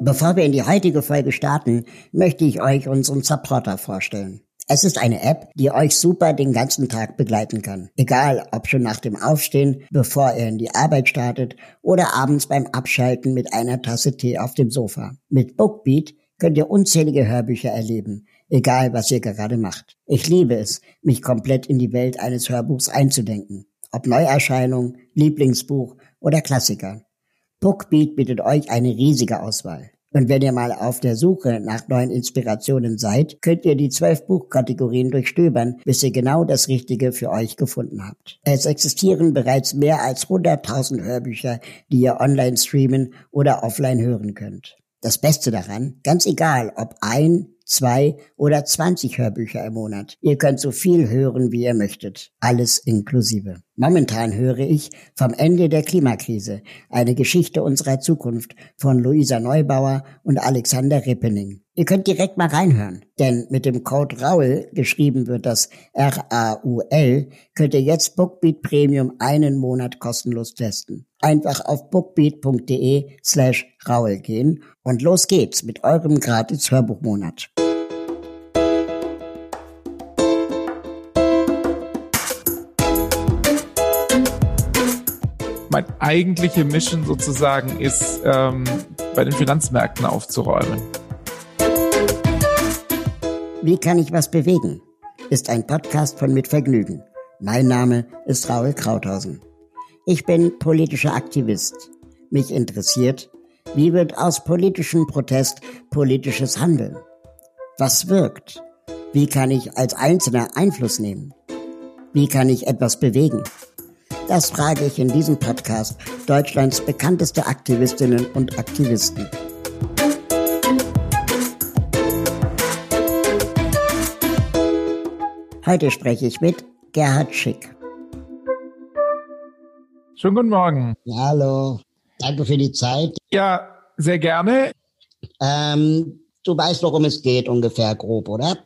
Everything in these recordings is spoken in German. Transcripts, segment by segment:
Bevor wir in die heutige Folge starten, möchte ich euch unseren Supporter vorstellen. Es ist eine App, die euch super den ganzen Tag begleiten kann. Egal, ob schon nach dem Aufstehen, bevor ihr in die Arbeit startet oder abends beim Abschalten mit einer Tasse Tee auf dem Sofa. Mit Bookbeat könnt ihr unzählige Hörbücher erleben, egal was ihr gerade macht. Ich liebe es, mich komplett in die Welt eines Hörbuchs einzudenken. Ob Neuerscheinung, Lieblingsbuch oder Klassiker. Bookbeat bietet euch eine riesige Auswahl. Und wenn ihr mal auf der Suche nach neuen Inspirationen seid, könnt ihr die zwölf Buchkategorien durchstöbern, bis ihr genau das Richtige für euch gefunden habt. Es existieren bereits mehr als 100.000 Hörbücher, die ihr online streamen oder offline hören könnt. Das Beste daran, ganz egal ob ein, zwei oder zwanzig Hörbücher im Monat. Ihr könnt so viel hören, wie ihr möchtet. Alles inklusive. Momentan höre ich vom Ende der Klimakrise, eine Geschichte unserer Zukunft von Luisa Neubauer und Alexander Rippening. Ihr könnt direkt mal reinhören, denn mit dem Code RAUL, geschrieben wird das R-A-U-L, könnt ihr jetzt Bookbeat Premium einen Monat kostenlos testen. Einfach auf bookbeat.de slash RAUL gehen und los geht's mit eurem gratis Hörbuchmonat. Mein eigentliche Mission sozusagen ist, ähm, bei den Finanzmärkten aufzuräumen. Wie kann ich was bewegen? Ist ein Podcast von Mit Vergnügen. Mein Name ist Raul Krauthausen. Ich bin politischer Aktivist. Mich interessiert, wie wird aus politischem Protest politisches Handeln? Was wirkt? Wie kann ich als Einzelner Einfluss nehmen? Wie kann ich etwas bewegen? Das frage ich in diesem Podcast Deutschlands bekannteste Aktivistinnen und Aktivisten. Heute spreche ich mit Gerhard Schick. Schönen guten Morgen. Hallo, danke für die Zeit. Ja, sehr gerne. Ähm, du weißt, worum es geht, ungefähr grob, oder?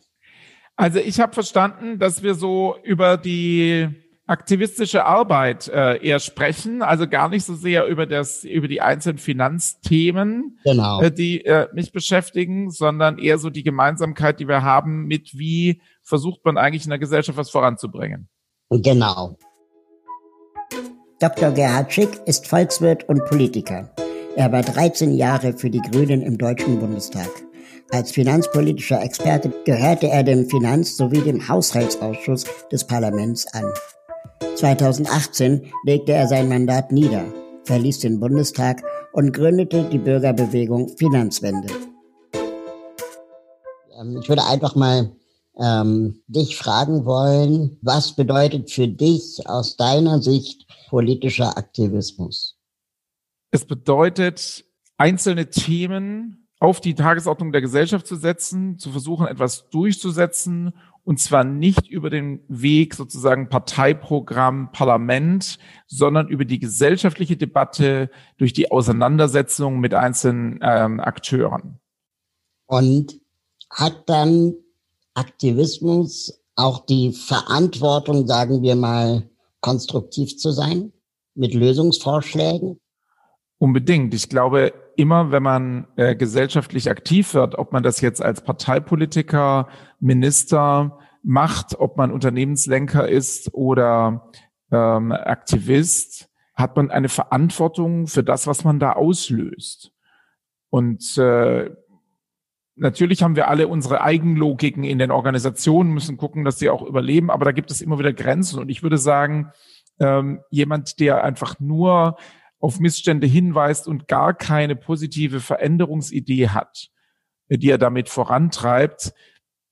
Also ich habe verstanden, dass wir so über die aktivistische Arbeit äh, eher sprechen, also gar nicht so sehr über das über die einzelnen Finanzthemen, genau. äh, die äh, mich beschäftigen, sondern eher so die Gemeinsamkeit, die wir haben mit wie versucht man eigentlich in der Gesellschaft was voranzubringen. Genau. Dr. Gerhard Schick ist Volkswirt und Politiker. Er war 13 Jahre für die Grünen im Deutschen Bundestag. Als finanzpolitischer Experte gehörte er dem Finanz- sowie dem Haushaltsausschuss des Parlaments an. 2018 legte er sein Mandat nieder, verließ den Bundestag und gründete die Bürgerbewegung Finanzwende. Ähm, ich würde einfach mal ähm, dich fragen wollen, was bedeutet für dich aus deiner Sicht politischer Aktivismus? Es bedeutet, einzelne Themen auf die Tagesordnung der Gesellschaft zu setzen, zu versuchen, etwas durchzusetzen, und zwar nicht über den Weg sozusagen Parteiprogramm, Parlament, sondern über die gesellschaftliche Debatte durch die Auseinandersetzung mit einzelnen ähm, Akteuren. Und hat dann Aktivismus auch die Verantwortung, sagen wir mal, konstruktiv zu sein, mit Lösungsvorschlägen? Unbedingt. Ich glaube, immer wenn man äh, gesellschaftlich aktiv wird, ob man das jetzt als Parteipolitiker, Minister macht, ob man Unternehmenslenker ist oder ähm, Aktivist, hat man eine Verantwortung für das, was man da auslöst. Und äh, Natürlich haben wir alle unsere Eigenlogiken in den Organisationen, müssen gucken, dass sie auch überleben, aber da gibt es immer wieder Grenzen. Und ich würde sagen, ähm, jemand, der einfach nur auf Missstände hinweist und gar keine positive Veränderungsidee hat, die er damit vorantreibt,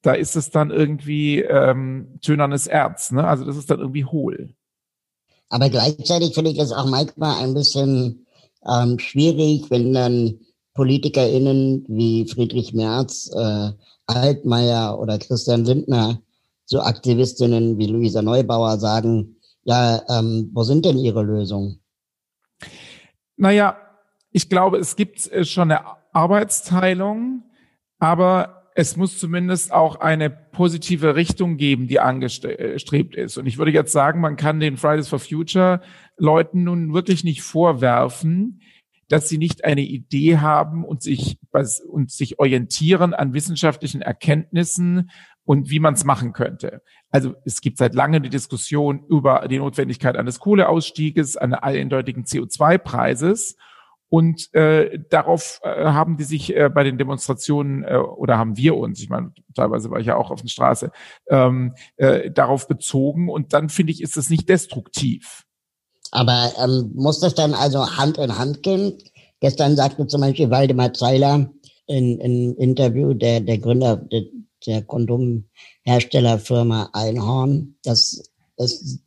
da ist es dann irgendwie ähm, tönernes Erz. Ne? Also das ist dann irgendwie hohl. Aber gleichzeitig finde ich es auch manchmal ein bisschen ähm, schwierig, wenn dann PolitikerInnen wie Friedrich Merz, äh, Altmaier oder Christian Lindner zu Aktivistinnen wie Luisa Neubauer sagen, ja, ähm, wo sind denn ihre Lösungen? Naja, ich glaube, es gibt äh, schon eine Arbeitsteilung, aber es muss zumindest auch eine positive Richtung geben, die angestrebt ist. Und ich würde jetzt sagen, man kann den Fridays for Future Leuten nun wirklich nicht vorwerfen, dass sie nicht eine Idee haben und sich, und sich orientieren an wissenschaftlichen Erkenntnissen und wie man es machen könnte. Also es gibt seit langem die Diskussion über die Notwendigkeit eines Kohleausstieges, eines eindeutigen CO2-Preises. Und äh, darauf äh, haben die sich äh, bei den Demonstrationen äh, oder haben wir uns, ich meine, teilweise war ich ja auch auf der Straße, ähm, äh, darauf bezogen. Und dann finde ich, ist das nicht destruktiv. Aber ähm, muss das dann also Hand in Hand gehen? Gestern sagte zum Beispiel Waldemar Zeiler in, in Interview, der, der Gründer der, der Kondomherstellerfirma Einhorn, dass es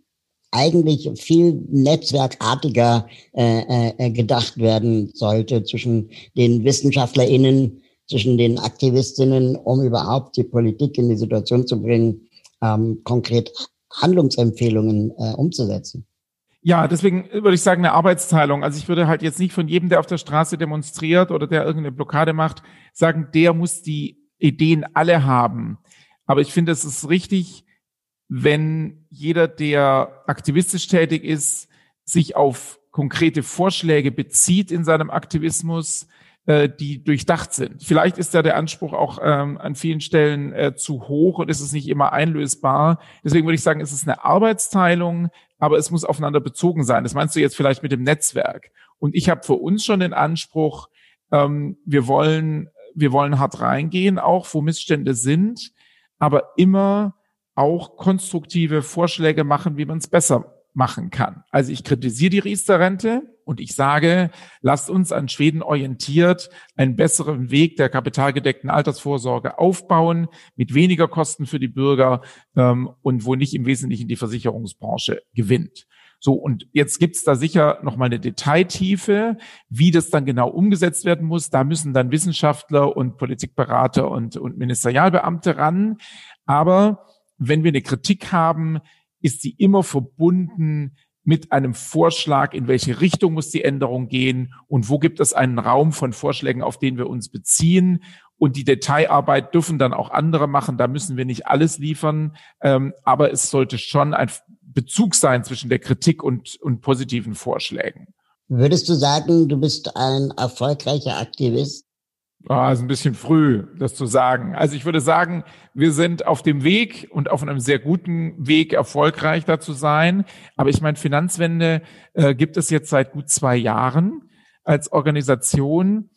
eigentlich viel netzwerkartiger äh, äh, gedacht werden sollte zwischen den WissenschaftlerInnen, zwischen den Aktivistinnen, um überhaupt die Politik in die Situation zu bringen, ähm, konkret Handlungsempfehlungen äh, umzusetzen. Ja, deswegen würde ich sagen, eine Arbeitsteilung. Also ich würde halt jetzt nicht von jedem, der auf der Straße demonstriert oder der irgendeine Blockade macht, sagen, der muss die Ideen alle haben. Aber ich finde, es ist richtig, wenn jeder, der aktivistisch tätig ist, sich auf konkrete Vorschläge bezieht in seinem Aktivismus, äh, die durchdacht sind. Vielleicht ist da der Anspruch auch ähm, an vielen Stellen äh, zu hoch und ist es nicht immer einlösbar. Deswegen würde ich sagen, es ist eine Arbeitsteilung, aber es muss aufeinander bezogen sein. Das meinst du jetzt vielleicht mit dem Netzwerk. Und ich habe für uns schon den Anspruch, ähm, wir wollen, wir wollen hart reingehen, auch wo Missstände sind, aber immer auch konstruktive Vorschläge machen, wie man es besser machen kann. Also ich kritisiere die Riester-Rente und ich sage, lasst uns an Schweden orientiert einen besseren Weg der kapitalgedeckten Altersvorsorge aufbauen, mit weniger Kosten für die Bürger ähm, und wo nicht im Wesentlichen die Versicherungsbranche gewinnt. So, und jetzt gibt's da sicher noch mal eine Detailtiefe, wie das dann genau umgesetzt werden muss. Da müssen dann Wissenschaftler und Politikberater und, und Ministerialbeamte ran. Aber wenn wir eine Kritik haben, ist sie immer verbunden mit einem Vorschlag, in welche Richtung muss die Änderung gehen und wo gibt es einen Raum von Vorschlägen, auf den wir uns beziehen. Und die Detailarbeit dürfen dann auch andere machen. Da müssen wir nicht alles liefern. Ähm, aber es sollte schon ein Bezug sein zwischen der Kritik und, und positiven Vorschlägen. Würdest du sagen, du bist ein erfolgreicher Aktivist? Ah, ist ein bisschen früh, das zu sagen. Also ich würde sagen, wir sind auf dem Weg und auf einem sehr guten Weg, erfolgreich da zu sein. Aber ich meine, Finanzwende äh, gibt es jetzt seit gut zwei Jahren als Organisation.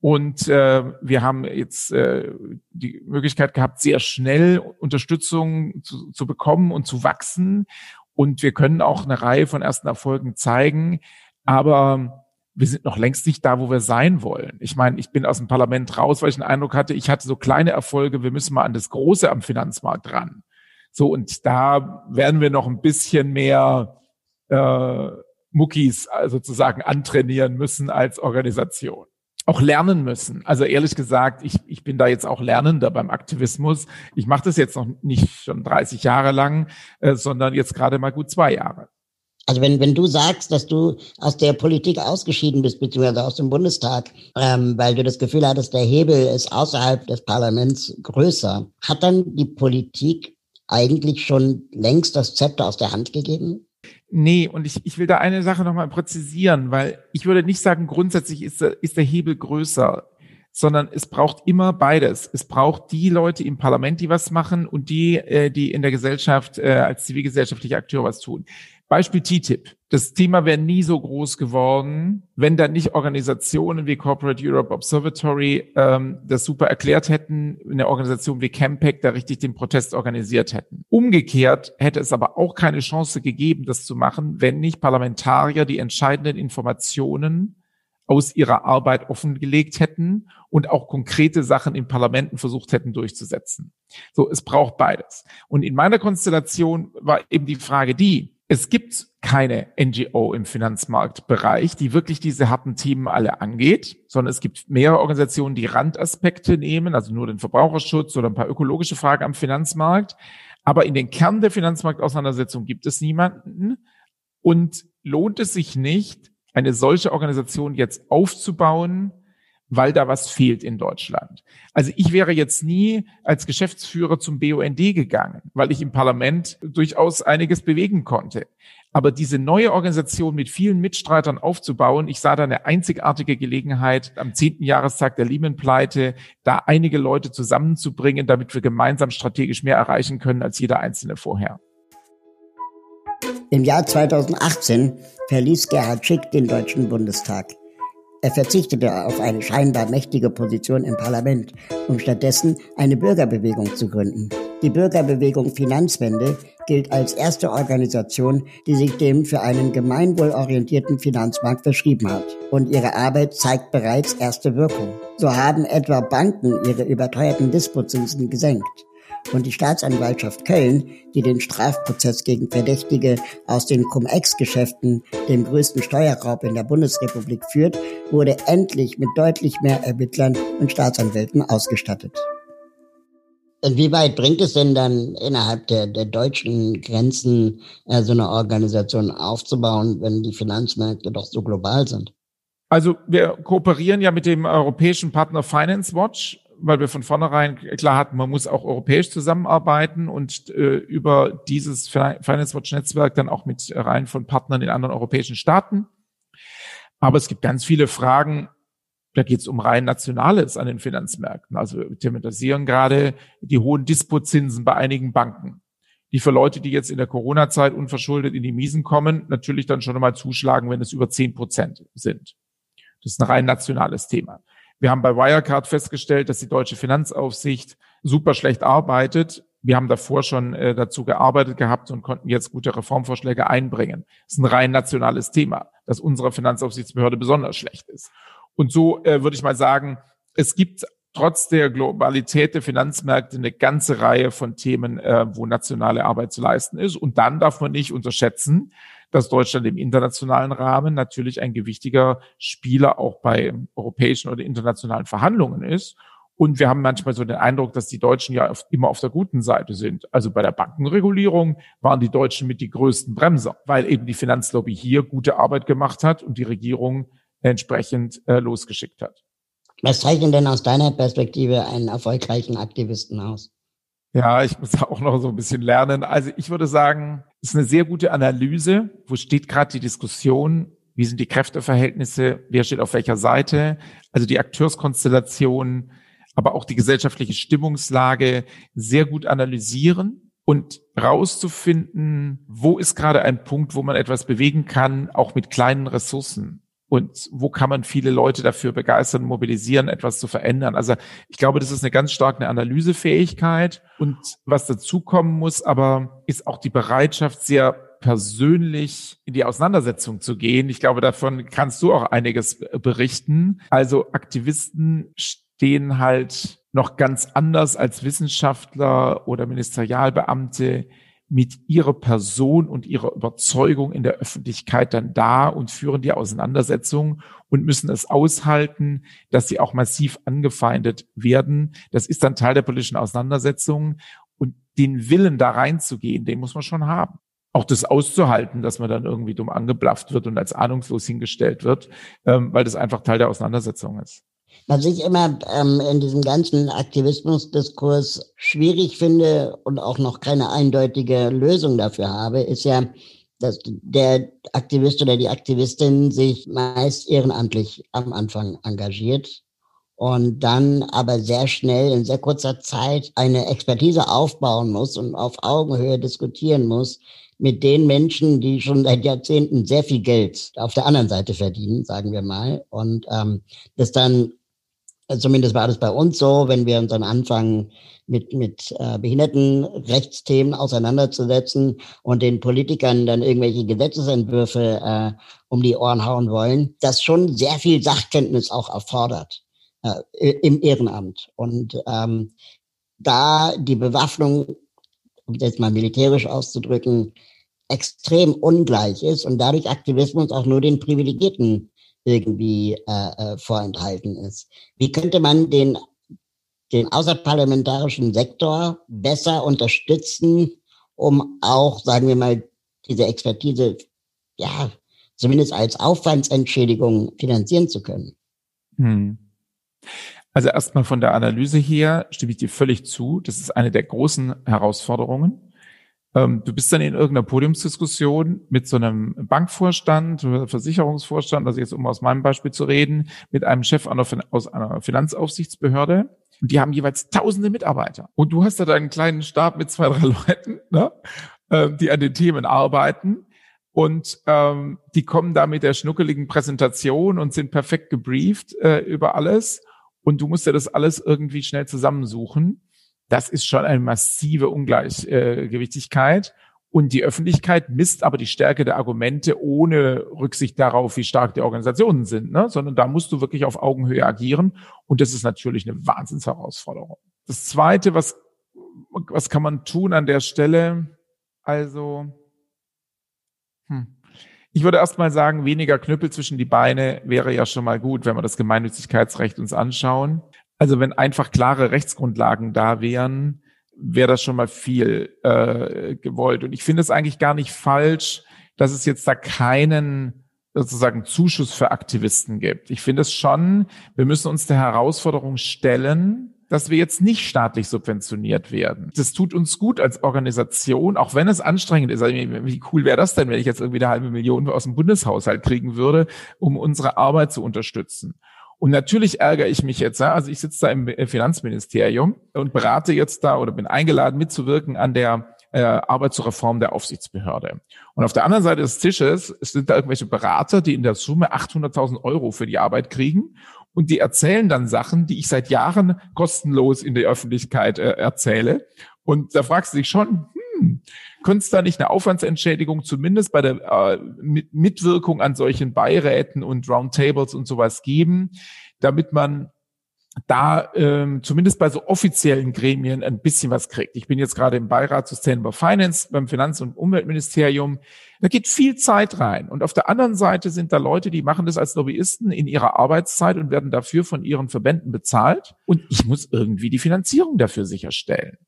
Und äh, wir haben jetzt äh, die Möglichkeit gehabt, sehr schnell Unterstützung zu, zu bekommen und zu wachsen. Und wir können auch eine Reihe von ersten Erfolgen zeigen. Aber wir sind noch längst nicht da, wo wir sein wollen. Ich meine, ich bin aus dem Parlament raus, weil ich den Eindruck hatte, ich hatte so kleine Erfolge, wir müssen mal an das Große am Finanzmarkt ran. So, und da werden wir noch ein bisschen mehr äh, Muckis äh, sozusagen antrainieren müssen als Organisation. Auch lernen müssen. Also ehrlich gesagt, ich, ich bin da jetzt auch Lernender beim Aktivismus. Ich mache das jetzt noch nicht schon 30 Jahre lang, äh, sondern jetzt gerade mal gut zwei Jahre. Also wenn, wenn du sagst, dass du aus der Politik ausgeschieden bist, beziehungsweise aus dem Bundestag, ähm, weil du das Gefühl hattest, der Hebel ist außerhalb des Parlaments größer, hat dann die Politik eigentlich schon längst das Zepter aus der Hand gegeben? Nee, und ich, ich will da eine Sache nochmal präzisieren, weil ich würde nicht sagen, grundsätzlich ist der, ist der Hebel größer, sondern es braucht immer beides. Es braucht die Leute im Parlament, die was machen und die, äh, die in der Gesellschaft äh, als zivilgesellschaftliche Akteure was tun. Beispiel TTIP. Das Thema wäre nie so groß geworden, wenn da nicht Organisationen wie Corporate Europe Observatory ähm, das super erklärt hätten, eine Organisation wie Campact da richtig den Protest organisiert hätten. Umgekehrt hätte es aber auch keine Chance gegeben, das zu machen, wenn nicht Parlamentarier die entscheidenden Informationen aus ihrer Arbeit offengelegt hätten und auch konkrete Sachen in Parlamenten versucht hätten durchzusetzen. So, es braucht beides. Und in meiner Konstellation war eben die Frage die, es gibt keine NGO im Finanzmarktbereich, die wirklich diese harten Themen alle angeht, sondern es gibt mehrere Organisationen, die Randaspekte nehmen, also nur den Verbraucherschutz oder ein paar ökologische Fragen am Finanzmarkt. Aber in den Kern der Finanzmarktauseinandersetzung gibt es niemanden. Und lohnt es sich nicht, eine solche Organisation jetzt aufzubauen, weil da was fehlt in Deutschland. Also ich wäre jetzt nie als Geschäftsführer zum BUND gegangen, weil ich im Parlament durchaus einiges bewegen konnte. Aber diese neue Organisation mit vielen Mitstreitern aufzubauen, ich sah da eine einzigartige Gelegenheit, am zehnten Jahrestag der Lehman-Pleite, da einige Leute zusammenzubringen, damit wir gemeinsam strategisch mehr erreichen können als jeder Einzelne vorher. Im Jahr 2018 verließ Gerhard Schick den Deutschen Bundestag. Er verzichtete auf eine scheinbar mächtige Position im Parlament, um stattdessen eine Bürgerbewegung zu gründen. Die Bürgerbewegung Finanzwende gilt als erste Organisation, die sich dem für einen gemeinwohlorientierten Finanzmarkt verschrieben hat. Und ihre Arbeit zeigt bereits erste Wirkung. So haben etwa Banken ihre überteuerten Dispozinsen gesenkt und die Staatsanwaltschaft Köln, die den Strafprozess gegen Verdächtige aus den Cum-Ex-Geschäften, dem größten Steuerraub in der Bundesrepublik führt, wurde endlich mit deutlich mehr Ermittlern und Staatsanwälten ausgestattet. Inwieweit bringt es denn dann innerhalb der, der deutschen Grenzen äh, so eine Organisation aufzubauen, wenn die Finanzmärkte doch so global sind? Also wir kooperieren ja mit dem europäischen Partner Finance Watch weil wir von vornherein klar hatten, man muss auch europäisch zusammenarbeiten und äh, über dieses Finance Watch Netzwerk dann auch mit Reihen von Partnern in anderen europäischen Staaten. Aber es gibt ganz viele Fragen, da geht es um rein Nationales an den Finanzmärkten. Also wir thematisieren gerade die hohen Dispozinsen bei einigen Banken, die für Leute, die jetzt in der Corona-Zeit unverschuldet in die Miesen kommen, natürlich dann schon einmal zuschlagen, wenn es über zehn Prozent sind. Das ist ein rein nationales Thema. Wir haben bei Wirecard festgestellt, dass die deutsche Finanzaufsicht super schlecht arbeitet. Wir haben davor schon äh, dazu gearbeitet gehabt und konnten jetzt gute Reformvorschläge einbringen. Das ist ein rein nationales Thema, dass unsere Finanzaufsichtsbehörde besonders schlecht ist. Und so äh, würde ich mal sagen, es gibt trotz der Globalität der Finanzmärkte eine ganze Reihe von Themen, äh, wo nationale Arbeit zu leisten ist. Und dann darf man nicht unterschätzen, dass Deutschland im internationalen Rahmen natürlich ein gewichtiger Spieler auch bei europäischen oder internationalen Verhandlungen ist. Und wir haben manchmal so den Eindruck, dass die Deutschen ja immer auf der guten Seite sind. Also bei der Bankenregulierung waren die Deutschen mit die größten Bremser, weil eben die Finanzlobby hier gute Arbeit gemacht hat und die Regierung entsprechend äh, losgeschickt hat. Was zeichnet denn aus deiner Perspektive einen erfolgreichen Aktivisten aus? Ja, ich muss auch noch so ein bisschen lernen. Also ich würde sagen, es ist eine sehr gute Analyse. Wo steht gerade die Diskussion? Wie sind die Kräfteverhältnisse? Wer steht auf welcher Seite? Also die Akteurskonstellation, aber auch die gesellschaftliche Stimmungslage sehr gut analysieren und rauszufinden, wo ist gerade ein Punkt, wo man etwas bewegen kann, auch mit kleinen Ressourcen und wo kann man viele Leute dafür begeistern, mobilisieren, etwas zu verändern. Also ich glaube, das ist eine ganz starke Analysefähigkeit und was dazukommen muss, aber ist auch die Bereitschaft, sehr persönlich in die Auseinandersetzung zu gehen. Ich glaube, davon kannst du auch einiges berichten. Also Aktivisten stehen halt noch ganz anders als Wissenschaftler oder Ministerialbeamte mit ihrer Person und ihrer Überzeugung in der Öffentlichkeit dann da und führen die Auseinandersetzung und müssen es aushalten, dass sie auch massiv angefeindet werden. Das ist dann Teil der politischen Auseinandersetzung und den Willen da reinzugehen, den muss man schon haben. Auch das auszuhalten, dass man dann irgendwie dumm angeblafft wird und als ahnungslos hingestellt wird, ähm, weil das einfach Teil der Auseinandersetzung ist. Was ich immer ähm, in diesem ganzen Aktivismusdiskurs schwierig finde und auch noch keine eindeutige Lösung dafür habe, ist ja, dass der Aktivist oder die Aktivistin sich meist ehrenamtlich am Anfang engagiert und dann aber sehr schnell in sehr kurzer Zeit eine Expertise aufbauen muss und auf Augenhöhe diskutieren muss mit den Menschen, die schon seit Jahrzehnten sehr viel Geld auf der anderen Seite verdienen, sagen wir mal, und ähm, das dann Zumindest war das bei uns so, wenn wir uns dann anfangen, mit, mit äh, Behindertenrechtsthemen auseinanderzusetzen und den Politikern dann irgendwelche Gesetzesentwürfe äh, um die Ohren hauen wollen, das schon sehr viel Sachkenntnis auch erfordert äh, im Ehrenamt. Und ähm, da die Bewaffnung, um es jetzt mal militärisch auszudrücken, extrem ungleich ist und dadurch Aktivismus auch nur den Privilegierten irgendwie äh, äh, vorenthalten ist. Wie könnte man den, den außerparlamentarischen Sektor besser unterstützen, um auch, sagen wir mal, diese Expertise, ja, zumindest als Aufwandsentschädigung finanzieren zu können? Hm. Also erstmal von der Analyse her stimme ich dir völlig zu. Das ist eine der großen Herausforderungen. Ähm, du bist dann in irgendeiner Podiumsdiskussion mit so einem Bankvorstand, Versicherungsvorstand, also jetzt um aus meinem Beispiel zu reden, mit einem Chef aus einer Finanzaufsichtsbehörde. Und die haben jeweils tausende Mitarbeiter. Und du hast da deinen kleinen Stab mit zwei, drei Leuten, ne, äh, die an den Themen arbeiten. Und ähm, die kommen da mit der schnuckeligen Präsentation und sind perfekt gebrieft äh, über alles und du musst ja das alles irgendwie schnell zusammensuchen. Das ist schon eine massive Ungleichgewichtigkeit. Und die Öffentlichkeit misst aber die Stärke der Argumente ohne Rücksicht darauf, wie stark die Organisationen sind, ne? sondern da musst du wirklich auf Augenhöhe agieren. Und das ist natürlich eine Wahnsinnsherausforderung. Das Zweite, was, was kann man tun an der Stelle? Also, hm. Ich würde erst mal sagen, weniger Knüppel zwischen die Beine wäre ja schon mal gut, wenn wir das Gemeinnützigkeitsrecht uns anschauen. Also wenn einfach klare Rechtsgrundlagen da wären, wäre das schon mal viel äh, gewollt. Und ich finde es eigentlich gar nicht falsch, dass es jetzt da keinen sozusagen Zuschuss für Aktivisten gibt. Ich finde es schon, wir müssen uns der Herausforderung stellen, dass wir jetzt nicht staatlich subventioniert werden. Das tut uns gut als Organisation, auch wenn es anstrengend ist. Also wie cool wäre das denn, wenn ich jetzt irgendwie eine halbe Million aus dem Bundeshaushalt kriegen würde, um unsere Arbeit zu unterstützen? Und natürlich ärgere ich mich jetzt, also ich sitze da im Finanzministerium und berate jetzt da oder bin eingeladen mitzuwirken an der äh, Arbeit zur Reform der Aufsichtsbehörde. Und auf der anderen Seite des Tisches sind da irgendwelche Berater, die in der Summe 800.000 Euro für die Arbeit kriegen und die erzählen dann Sachen, die ich seit Jahren kostenlos in der Öffentlichkeit äh, erzähle. Und da fragst du dich schon, hm, könnte es da nicht eine Aufwandsentschädigung zumindest bei der äh, Mitwirkung an solchen Beiräten und Roundtables und sowas geben, damit man da ähm, zumindest bei so offiziellen Gremien ein bisschen was kriegt. Ich bin jetzt gerade im Beirat Sustainable Finance beim Finanz- und Umweltministerium. Da geht viel Zeit rein. Und auf der anderen Seite sind da Leute, die machen das als Lobbyisten in ihrer Arbeitszeit und werden dafür von ihren Verbänden bezahlt. Und ich muss irgendwie die Finanzierung dafür sicherstellen.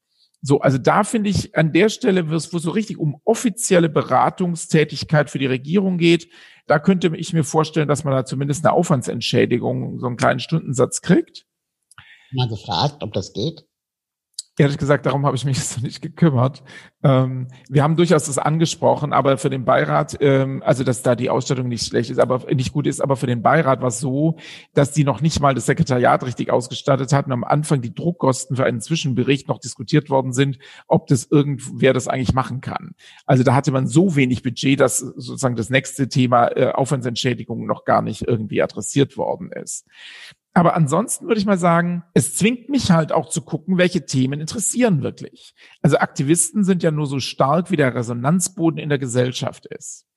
So, also da finde ich an der Stelle, wo es so richtig um offizielle Beratungstätigkeit für die Regierung geht, da könnte ich mir vorstellen, dass man da zumindest eine Aufwandsentschädigung, so einen kleinen Stundensatz kriegt mal gefragt, ob das geht? Ehrlich gesagt, darum habe ich mich jetzt noch nicht gekümmert. Ähm, wir haben durchaus das angesprochen, aber für den Beirat, ähm, also dass da die Ausstattung nicht schlecht ist, aber nicht gut ist, aber für den Beirat war es so, dass die noch nicht mal das Sekretariat richtig ausgestattet hatten. Am Anfang die Druckkosten für einen Zwischenbericht noch diskutiert worden sind, ob das irgendwer das eigentlich machen kann. Also da hatte man so wenig Budget, dass sozusagen das nächste Thema äh, Aufwandsentschädigung noch gar nicht irgendwie adressiert worden ist. Aber ansonsten würde ich mal sagen, es zwingt mich halt auch zu gucken, welche Themen interessieren wirklich. Also Aktivisten sind ja nur so stark, wie der Resonanzboden in der Gesellschaft ist.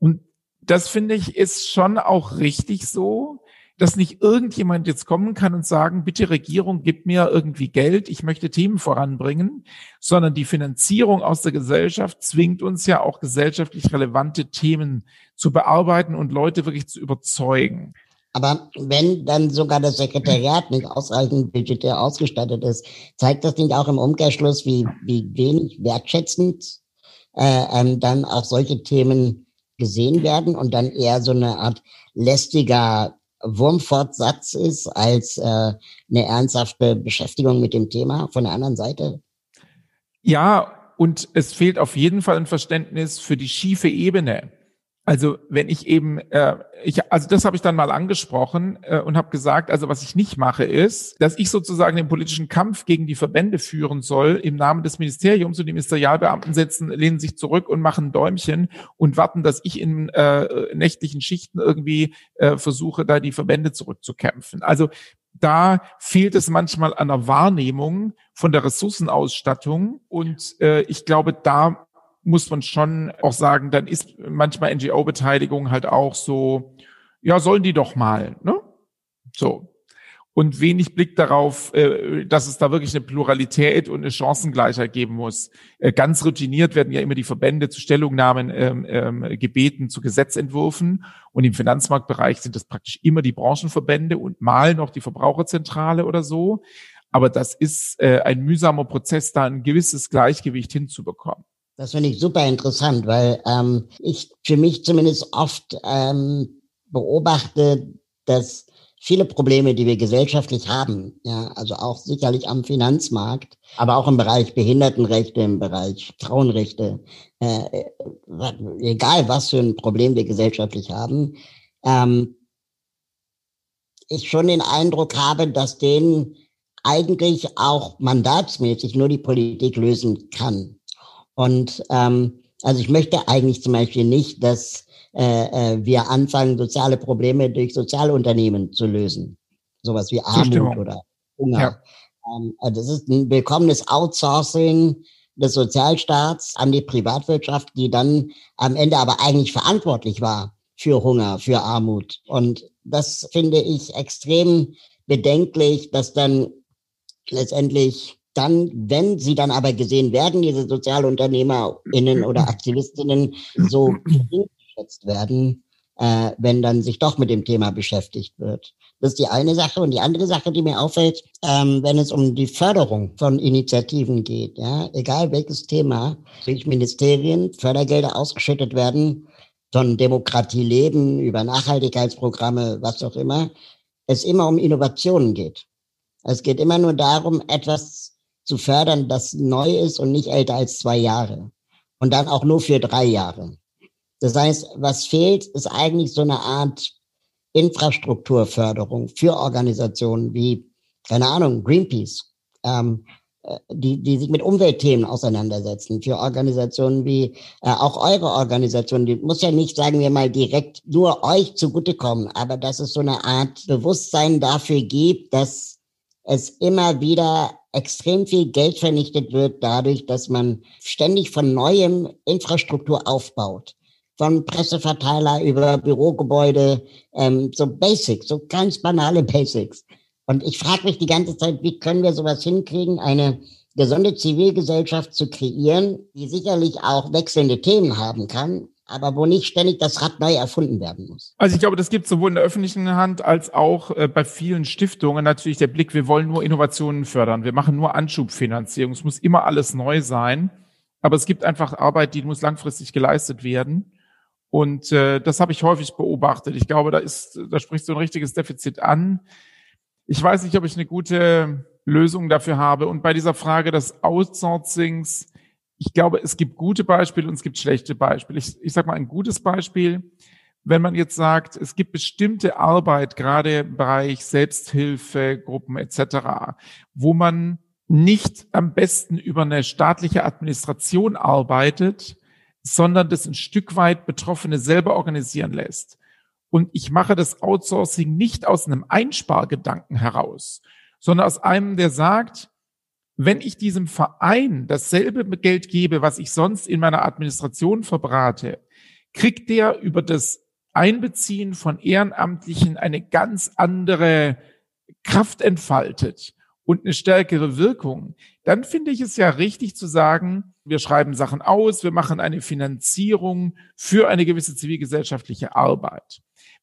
Und das finde ich ist schon auch richtig so, dass nicht irgendjemand jetzt kommen kann und sagen, bitte Regierung, gib mir irgendwie Geld, ich möchte Themen voranbringen, sondern die Finanzierung aus der Gesellschaft zwingt uns ja auch gesellschaftlich relevante Themen zu bearbeiten und Leute wirklich zu überzeugen. Aber wenn dann sogar das Sekretariat nicht ausreichend budgetär ausgestattet ist, zeigt das nicht auch im Umkehrschluss, wie, wie wenig wertschätzend äh, ähm, dann auch solche Themen gesehen werden und dann eher so eine Art lästiger Wurmfortsatz ist als äh, eine ernsthafte Beschäftigung mit dem Thema von der anderen Seite? Ja, und es fehlt auf jeden Fall ein Verständnis für die schiefe Ebene. Also wenn ich eben, äh, ich, also das habe ich dann mal angesprochen äh, und habe gesagt, also was ich nicht mache, ist, dass ich sozusagen den politischen Kampf gegen die Verbände führen soll im Namen des Ministeriums und die Ministerialbeamten setzen, lehnen sich zurück und machen Däumchen und warten, dass ich in äh, nächtlichen Schichten irgendwie äh, versuche, da die Verbände zurückzukämpfen. Also da fehlt es manchmal an der Wahrnehmung von der Ressourcenausstattung und äh, ich glaube, da muss man schon auch sagen, dann ist manchmal NGO-Beteiligung halt auch so, ja, sollen die doch mal, ne? So. Und wenig Blick darauf, äh, dass es da wirklich eine Pluralität und eine Chancengleichheit geben muss. Äh, ganz routiniert werden ja immer die Verbände zu Stellungnahmen ähm, ähm, gebeten, zu Gesetzentwürfen. Und im Finanzmarktbereich sind das praktisch immer die Branchenverbände und mal noch die Verbraucherzentrale oder so. Aber das ist äh, ein mühsamer Prozess, da ein gewisses Gleichgewicht hinzubekommen. Das finde ich super interessant, weil ähm, ich für mich zumindest oft ähm, beobachte, dass viele Probleme, die wir gesellschaftlich haben, ja, also auch sicherlich am Finanzmarkt, aber auch im Bereich Behindertenrechte, im Bereich Frauenrechte, äh, äh egal was für ein Problem wir gesellschaftlich haben, ähm, ich schon den Eindruck habe, dass den eigentlich auch mandatsmäßig nur die Politik lösen kann. Und ähm, also ich möchte eigentlich zum Beispiel nicht, dass äh, äh, wir anfangen, soziale Probleme durch Sozialunternehmen zu lösen. Sowas wie Armut oder Hunger. Ja. Ähm, also das ist ein willkommenes Outsourcing des Sozialstaats an die Privatwirtschaft, die dann am Ende aber eigentlich verantwortlich war für Hunger, für Armut. Und das finde ich extrem bedenklich, dass dann letztendlich dann, wenn sie dann aber gesehen werden, diese SozialunternehmerInnen oder Aktivistinnen so geschätzt werden, äh, wenn dann sich doch mit dem Thema beschäftigt wird. Das ist die eine Sache. Und die andere Sache, die mir auffällt, ähm, wenn es um die Förderung von Initiativen geht, ja, egal welches Thema, durch Ministerien Fördergelder ausgeschüttet werden, von Demokratie leben, über Nachhaltigkeitsprogramme, was auch immer, es immer um Innovationen geht. Es geht immer nur darum, etwas zu fördern, das neu ist und nicht älter als zwei Jahre. Und dann auch nur für drei Jahre. Das heißt, was fehlt, ist eigentlich so eine Art Infrastrukturförderung für Organisationen wie, keine Ahnung, Greenpeace, ähm, äh, die, die sich mit Umweltthemen auseinandersetzen, für Organisationen wie äh, auch eure Organisation, die muss ja nicht, sagen wir mal, direkt nur euch zugutekommen, aber dass es so eine Art Bewusstsein dafür gibt, dass es immer wieder extrem viel Geld vernichtet wird dadurch, dass man ständig von neuem Infrastruktur aufbaut. Von Presseverteiler über Bürogebäude, ähm, so Basics, so ganz banale Basics. Und ich frage mich die ganze Zeit, wie können wir sowas hinkriegen, eine gesunde Zivilgesellschaft zu kreieren, die sicherlich auch wechselnde Themen haben kann, aber wo nicht ständig das Rad neu erfunden werden muss. Also ich glaube, das gibt sowohl in der öffentlichen Hand als auch äh, bei vielen Stiftungen natürlich der Blick, wir wollen nur Innovationen fördern, wir machen nur Anschubfinanzierung, es muss immer alles neu sein, aber es gibt einfach Arbeit, die muss langfristig geleistet werden. Und äh, das habe ich häufig beobachtet. Ich glaube, da ist, da sprichst du ein richtiges Defizit an. Ich weiß nicht, ob ich eine gute Lösung dafür habe. Und bei dieser Frage des Outsourcings, ich glaube, es gibt gute Beispiele und es gibt schlechte Beispiele. Ich, ich sage mal ein gutes Beispiel. Wenn man jetzt sagt, es gibt bestimmte Arbeit, gerade im Bereich Selbsthilfe, Gruppen etc., wo man nicht am besten über eine staatliche Administration arbeitet, sondern das ein Stück weit Betroffene selber organisieren lässt. Und ich mache das Outsourcing nicht aus einem Einspargedanken heraus, sondern aus einem, der sagt, wenn ich diesem Verein dasselbe Geld gebe, was ich sonst in meiner Administration verbrate, kriegt der über das Einbeziehen von Ehrenamtlichen eine ganz andere Kraft entfaltet und eine stärkere Wirkung, dann finde ich es ja richtig zu sagen, wir schreiben Sachen aus, wir machen eine Finanzierung für eine gewisse zivilgesellschaftliche Arbeit.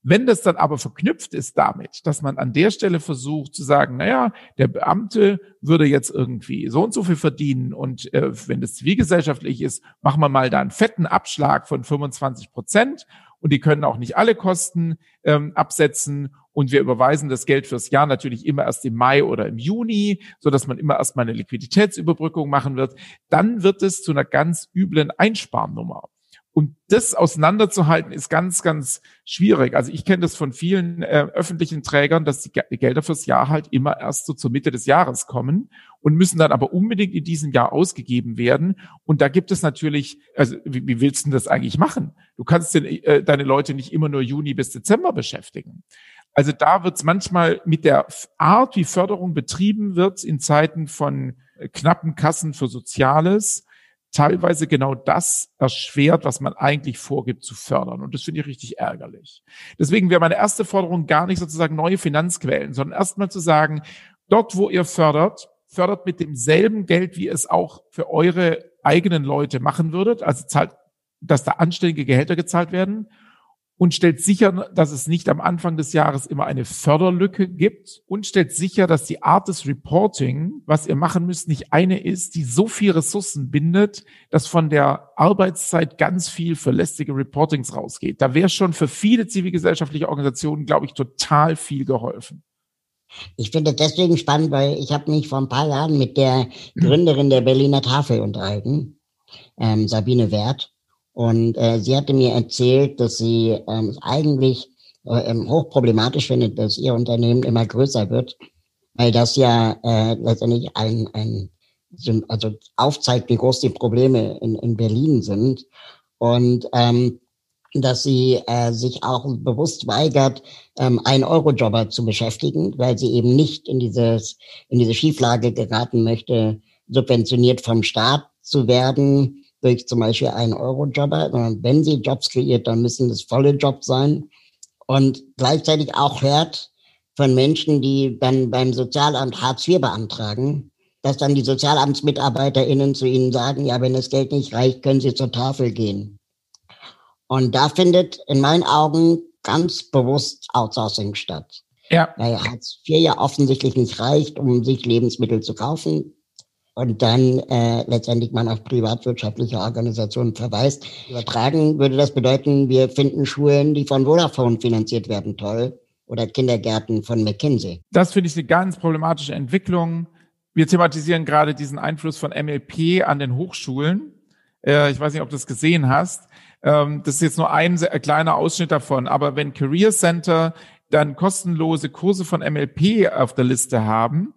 Wenn das dann aber verknüpft ist damit, dass man an der Stelle versucht zu sagen, naja, der Beamte würde jetzt irgendwie so und so viel verdienen und äh, wenn das zivilgesellschaftlich ist, machen wir mal da einen fetten Abschlag von 25 Prozent und die können auch nicht alle Kosten ähm, absetzen und wir überweisen das Geld fürs Jahr natürlich immer erst im Mai oder im Juni, so dass man immer erst mal eine Liquiditätsüberbrückung machen wird. Dann wird es zu einer ganz üblen Einsparnummer. Und das auseinanderzuhalten ist ganz, ganz schwierig. Also ich kenne das von vielen äh, öffentlichen Trägern, dass die, Gelder fürs Jahr halt immer erst so zur Mitte des Jahres kommen und müssen dann aber unbedingt in diesem Jahr ausgegeben werden. Und da gibt es natürlich, also wie, wie willst du das eigentlich machen? Du kannst den, äh, deine Leute nicht immer nur Juni bis Dezember beschäftigen. Also da wird es manchmal mit der Art, wie Förderung betrieben wird in Zeiten von äh, knappen Kassen für Soziales, teilweise genau das erschwert, was man eigentlich vorgibt zu fördern. Und das finde ich richtig ärgerlich. Deswegen wäre meine erste Forderung gar nicht sozusagen neue Finanzquellen, sondern erstmal zu sagen, dort, wo ihr fördert, fördert mit demselben Geld, wie es auch für eure eigenen Leute machen würdet. Also zahlt, dass da anständige Gehälter gezahlt werden. Und stellt sicher, dass es nicht am Anfang des Jahres immer eine Förderlücke gibt und stellt sicher, dass die Art des Reporting, was ihr machen müsst, nicht eine ist, die so viel Ressourcen bindet, dass von der Arbeitszeit ganz viel für lästige Reportings rausgeht. Da wäre schon für viele zivilgesellschaftliche Organisationen, glaube ich, total viel geholfen. Ich finde das deswegen spannend, weil ich habe mich vor ein paar Jahren mit der Gründerin der Berliner Tafel unterhalten, ähm, Sabine Wert. Und äh, sie hatte mir erzählt, dass sie ähm, eigentlich äh, ähm, hochproblematisch findet, dass ihr Unternehmen immer größer wird, weil das ja äh, letztendlich ein, ein also aufzeigt, wie groß die Probleme in, in Berlin sind. Und ähm, dass sie äh, sich auch bewusst weigert, ähm, einen Eurojobber zu beschäftigen, weil sie eben nicht in dieses in diese Schieflage geraten möchte, subventioniert vom Staat zu werden durch zum Beispiel einen Eurojobber, sondern wenn sie Jobs kreiert, dann müssen das volle Jobs sein und gleichzeitig auch hört von Menschen, die dann beim Sozialamt Hartz IV beantragen, dass dann die SozialamtsmitarbeiterInnen zu ihnen sagen, ja, wenn das Geld nicht reicht, können sie zur Tafel gehen. Und da findet in meinen Augen ganz bewusst Outsourcing statt. Ja. Weil Hartz IV ja offensichtlich nicht reicht, um sich Lebensmittel zu kaufen und dann äh, letztendlich man auf privatwirtschaftliche Organisationen verweist. Übertragen würde das bedeuten, wir finden Schulen, die von Vodafone finanziert werden, toll. Oder Kindergärten von McKinsey. Das finde ich eine ganz problematische Entwicklung. Wir thematisieren gerade diesen Einfluss von MLP an den Hochschulen. Äh, ich weiß nicht, ob du das gesehen hast. Ähm, das ist jetzt nur ein sehr, kleiner Ausschnitt davon. Aber wenn Career Center dann kostenlose Kurse von MLP auf der Liste haben,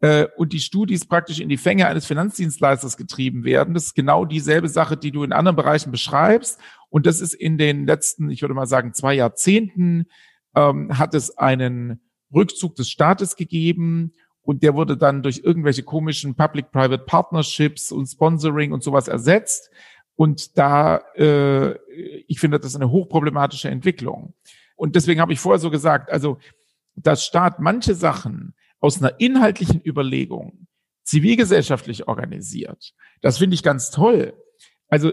äh, und die Studis praktisch in die Fänge eines Finanzdienstleisters getrieben werden. Das ist genau dieselbe Sache, die du in anderen Bereichen beschreibst. Und das ist in den letzten, ich würde mal sagen, zwei Jahrzehnten, ähm, hat es einen Rückzug des Staates gegeben und der wurde dann durch irgendwelche komischen Public-Private Partnerships und Sponsoring und sowas ersetzt. Und da, äh, ich finde, das ist eine hochproblematische Entwicklung. Und deswegen habe ich vorher so gesagt, also, dass Staat manche Sachen aus einer inhaltlichen Überlegung zivilgesellschaftlich organisiert. Das finde ich ganz toll. Also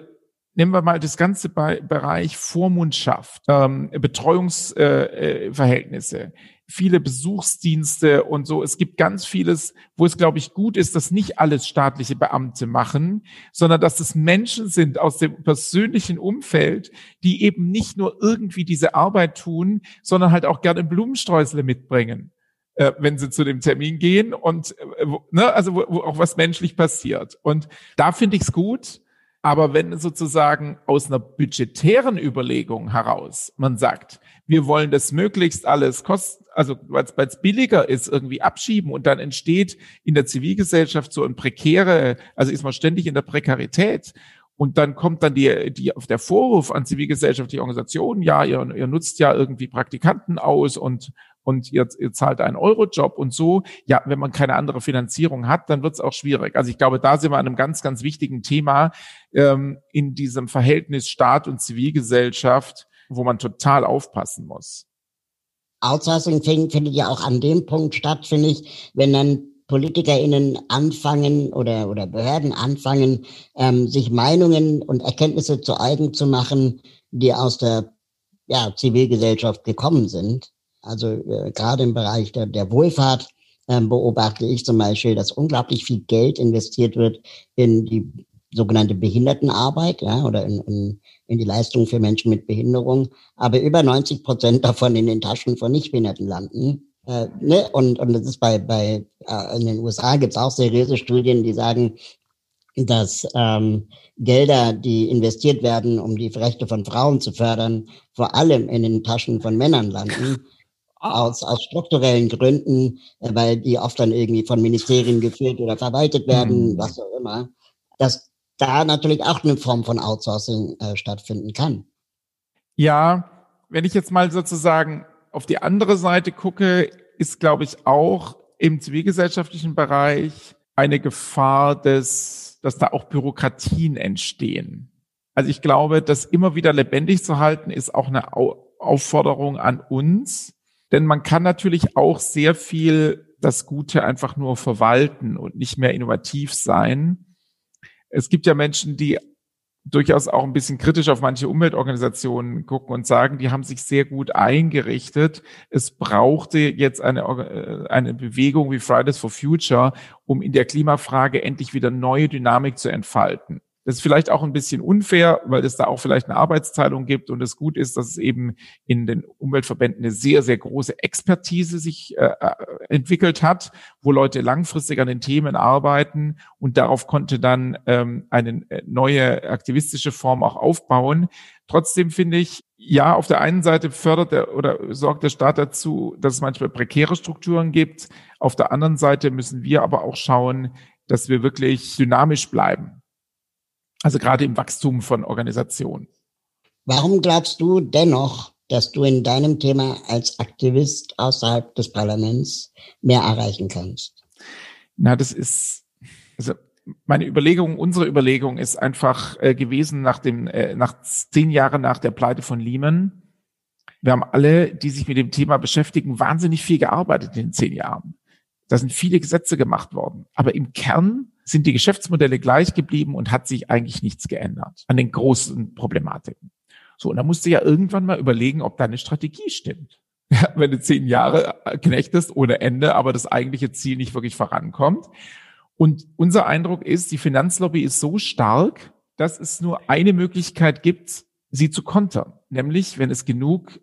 nehmen wir mal das ganze Bereich Vormundschaft, ähm, Betreuungsverhältnisse, äh, viele Besuchsdienste und so. Es gibt ganz vieles, wo es, glaube ich, gut ist, dass nicht alles staatliche Beamte machen, sondern dass es Menschen sind aus dem persönlichen Umfeld, die eben nicht nur irgendwie diese Arbeit tun, sondern halt auch gerne Blumensträusle mitbringen äh, wenn sie zu dem Termin gehen und äh, ne, also wo, wo auch was menschlich passiert. Und da finde ich es gut. Aber wenn sozusagen aus einer budgetären Überlegung heraus man sagt, wir wollen das möglichst alles kosten, also weil es billiger ist, irgendwie abschieben und dann entsteht in der Zivilgesellschaft so ein prekäre, also ist man ständig in der Prekarität. Und dann kommt dann die, die auf der Vorwurf an zivilgesellschaftliche Organisationen, ja, ihr, ihr nutzt ja irgendwie Praktikanten aus und und ihr, ihr zahlt einen Eurojob und so. Ja, wenn man keine andere Finanzierung hat, dann wird es auch schwierig. Also ich glaube, da sind wir an einem ganz, ganz wichtigen Thema ähm, in diesem Verhältnis Staat und Zivilgesellschaft, wo man total aufpassen muss. Outsourcing findet ja auch an dem Punkt statt, finde ich, wenn dann PolitikerInnen anfangen oder, oder Behörden anfangen, ähm, sich Meinungen und Erkenntnisse zu eigen zu machen, die aus der ja, Zivilgesellschaft gekommen sind. Also äh, gerade im Bereich der, der Wohlfahrt äh, beobachte ich zum Beispiel, dass unglaublich viel Geld investiert wird in die sogenannte Behindertenarbeit ja, oder in, in, in die Leistung für Menschen mit Behinderung, aber über 90 Prozent davon in den Taschen von Nichtbehinderten landen. Äh, ne? und, und das ist bei, bei äh, in den USA gibt es auch seriöse Studien, die sagen, dass ähm, Gelder, die investiert werden, um die Rechte von Frauen zu fördern, vor allem in den Taschen von Männern landen aus, aus strukturellen Gründen, äh, weil die oft dann irgendwie von Ministerien geführt oder verwaltet werden, mhm. was auch immer, dass da natürlich auch eine Form von Outsourcing äh, stattfinden kann. Ja, wenn ich jetzt mal sozusagen auf die andere Seite gucke, ist, glaube ich, auch im zivilgesellschaftlichen Bereich eine Gefahr, des, dass da auch Bürokratien entstehen. Also ich glaube, das immer wieder lebendig zu halten, ist auch eine Aufforderung an uns, denn man kann natürlich auch sehr viel das Gute einfach nur verwalten und nicht mehr innovativ sein. Es gibt ja Menschen, die durchaus auch ein bisschen kritisch auf manche Umweltorganisationen gucken und sagen, die haben sich sehr gut eingerichtet. Es brauchte jetzt eine, äh, eine Bewegung wie Fridays for Future, um in der Klimafrage endlich wieder neue Dynamik zu entfalten. Das ist vielleicht auch ein bisschen unfair, weil es da auch vielleicht eine Arbeitsteilung gibt und es gut ist, dass es eben in den Umweltverbänden eine sehr, sehr große Expertise sich äh, äh, entwickelt hat, wo Leute langfristig an den Themen arbeiten und darauf konnte dann ähm, eine äh, neue aktivistische Form auch aufbauen. Trotzdem finde ich, ja, auf der einen Seite fördert er oder sorgt der Staat dazu, dass es manchmal prekäre Strukturen gibt. Auf der anderen Seite müssen wir aber auch schauen, dass wir wirklich dynamisch bleiben. Also gerade im Wachstum von Organisationen. Warum glaubst du dennoch, dass du in deinem Thema als Aktivist außerhalb des Parlaments mehr erreichen kannst? Na, das ist, also meine Überlegung, unsere Überlegung ist einfach äh, gewesen nach dem, äh, nach zehn Jahren nach der Pleite von Lehman. Wir haben alle, die sich mit dem Thema beschäftigen, wahnsinnig viel gearbeitet in den zehn Jahren. Da sind viele Gesetze gemacht worden. Aber im Kern sind die Geschäftsmodelle gleich geblieben und hat sich eigentlich nichts geändert an den großen Problematiken. So, und da musst du ja irgendwann mal überlegen, ob deine Strategie stimmt. Ja, wenn du zehn Jahre knechtest ohne Ende, aber das eigentliche Ziel nicht wirklich vorankommt. Und unser Eindruck ist, die Finanzlobby ist so stark, dass es nur eine Möglichkeit gibt, sie zu kontern. Nämlich, wenn es genug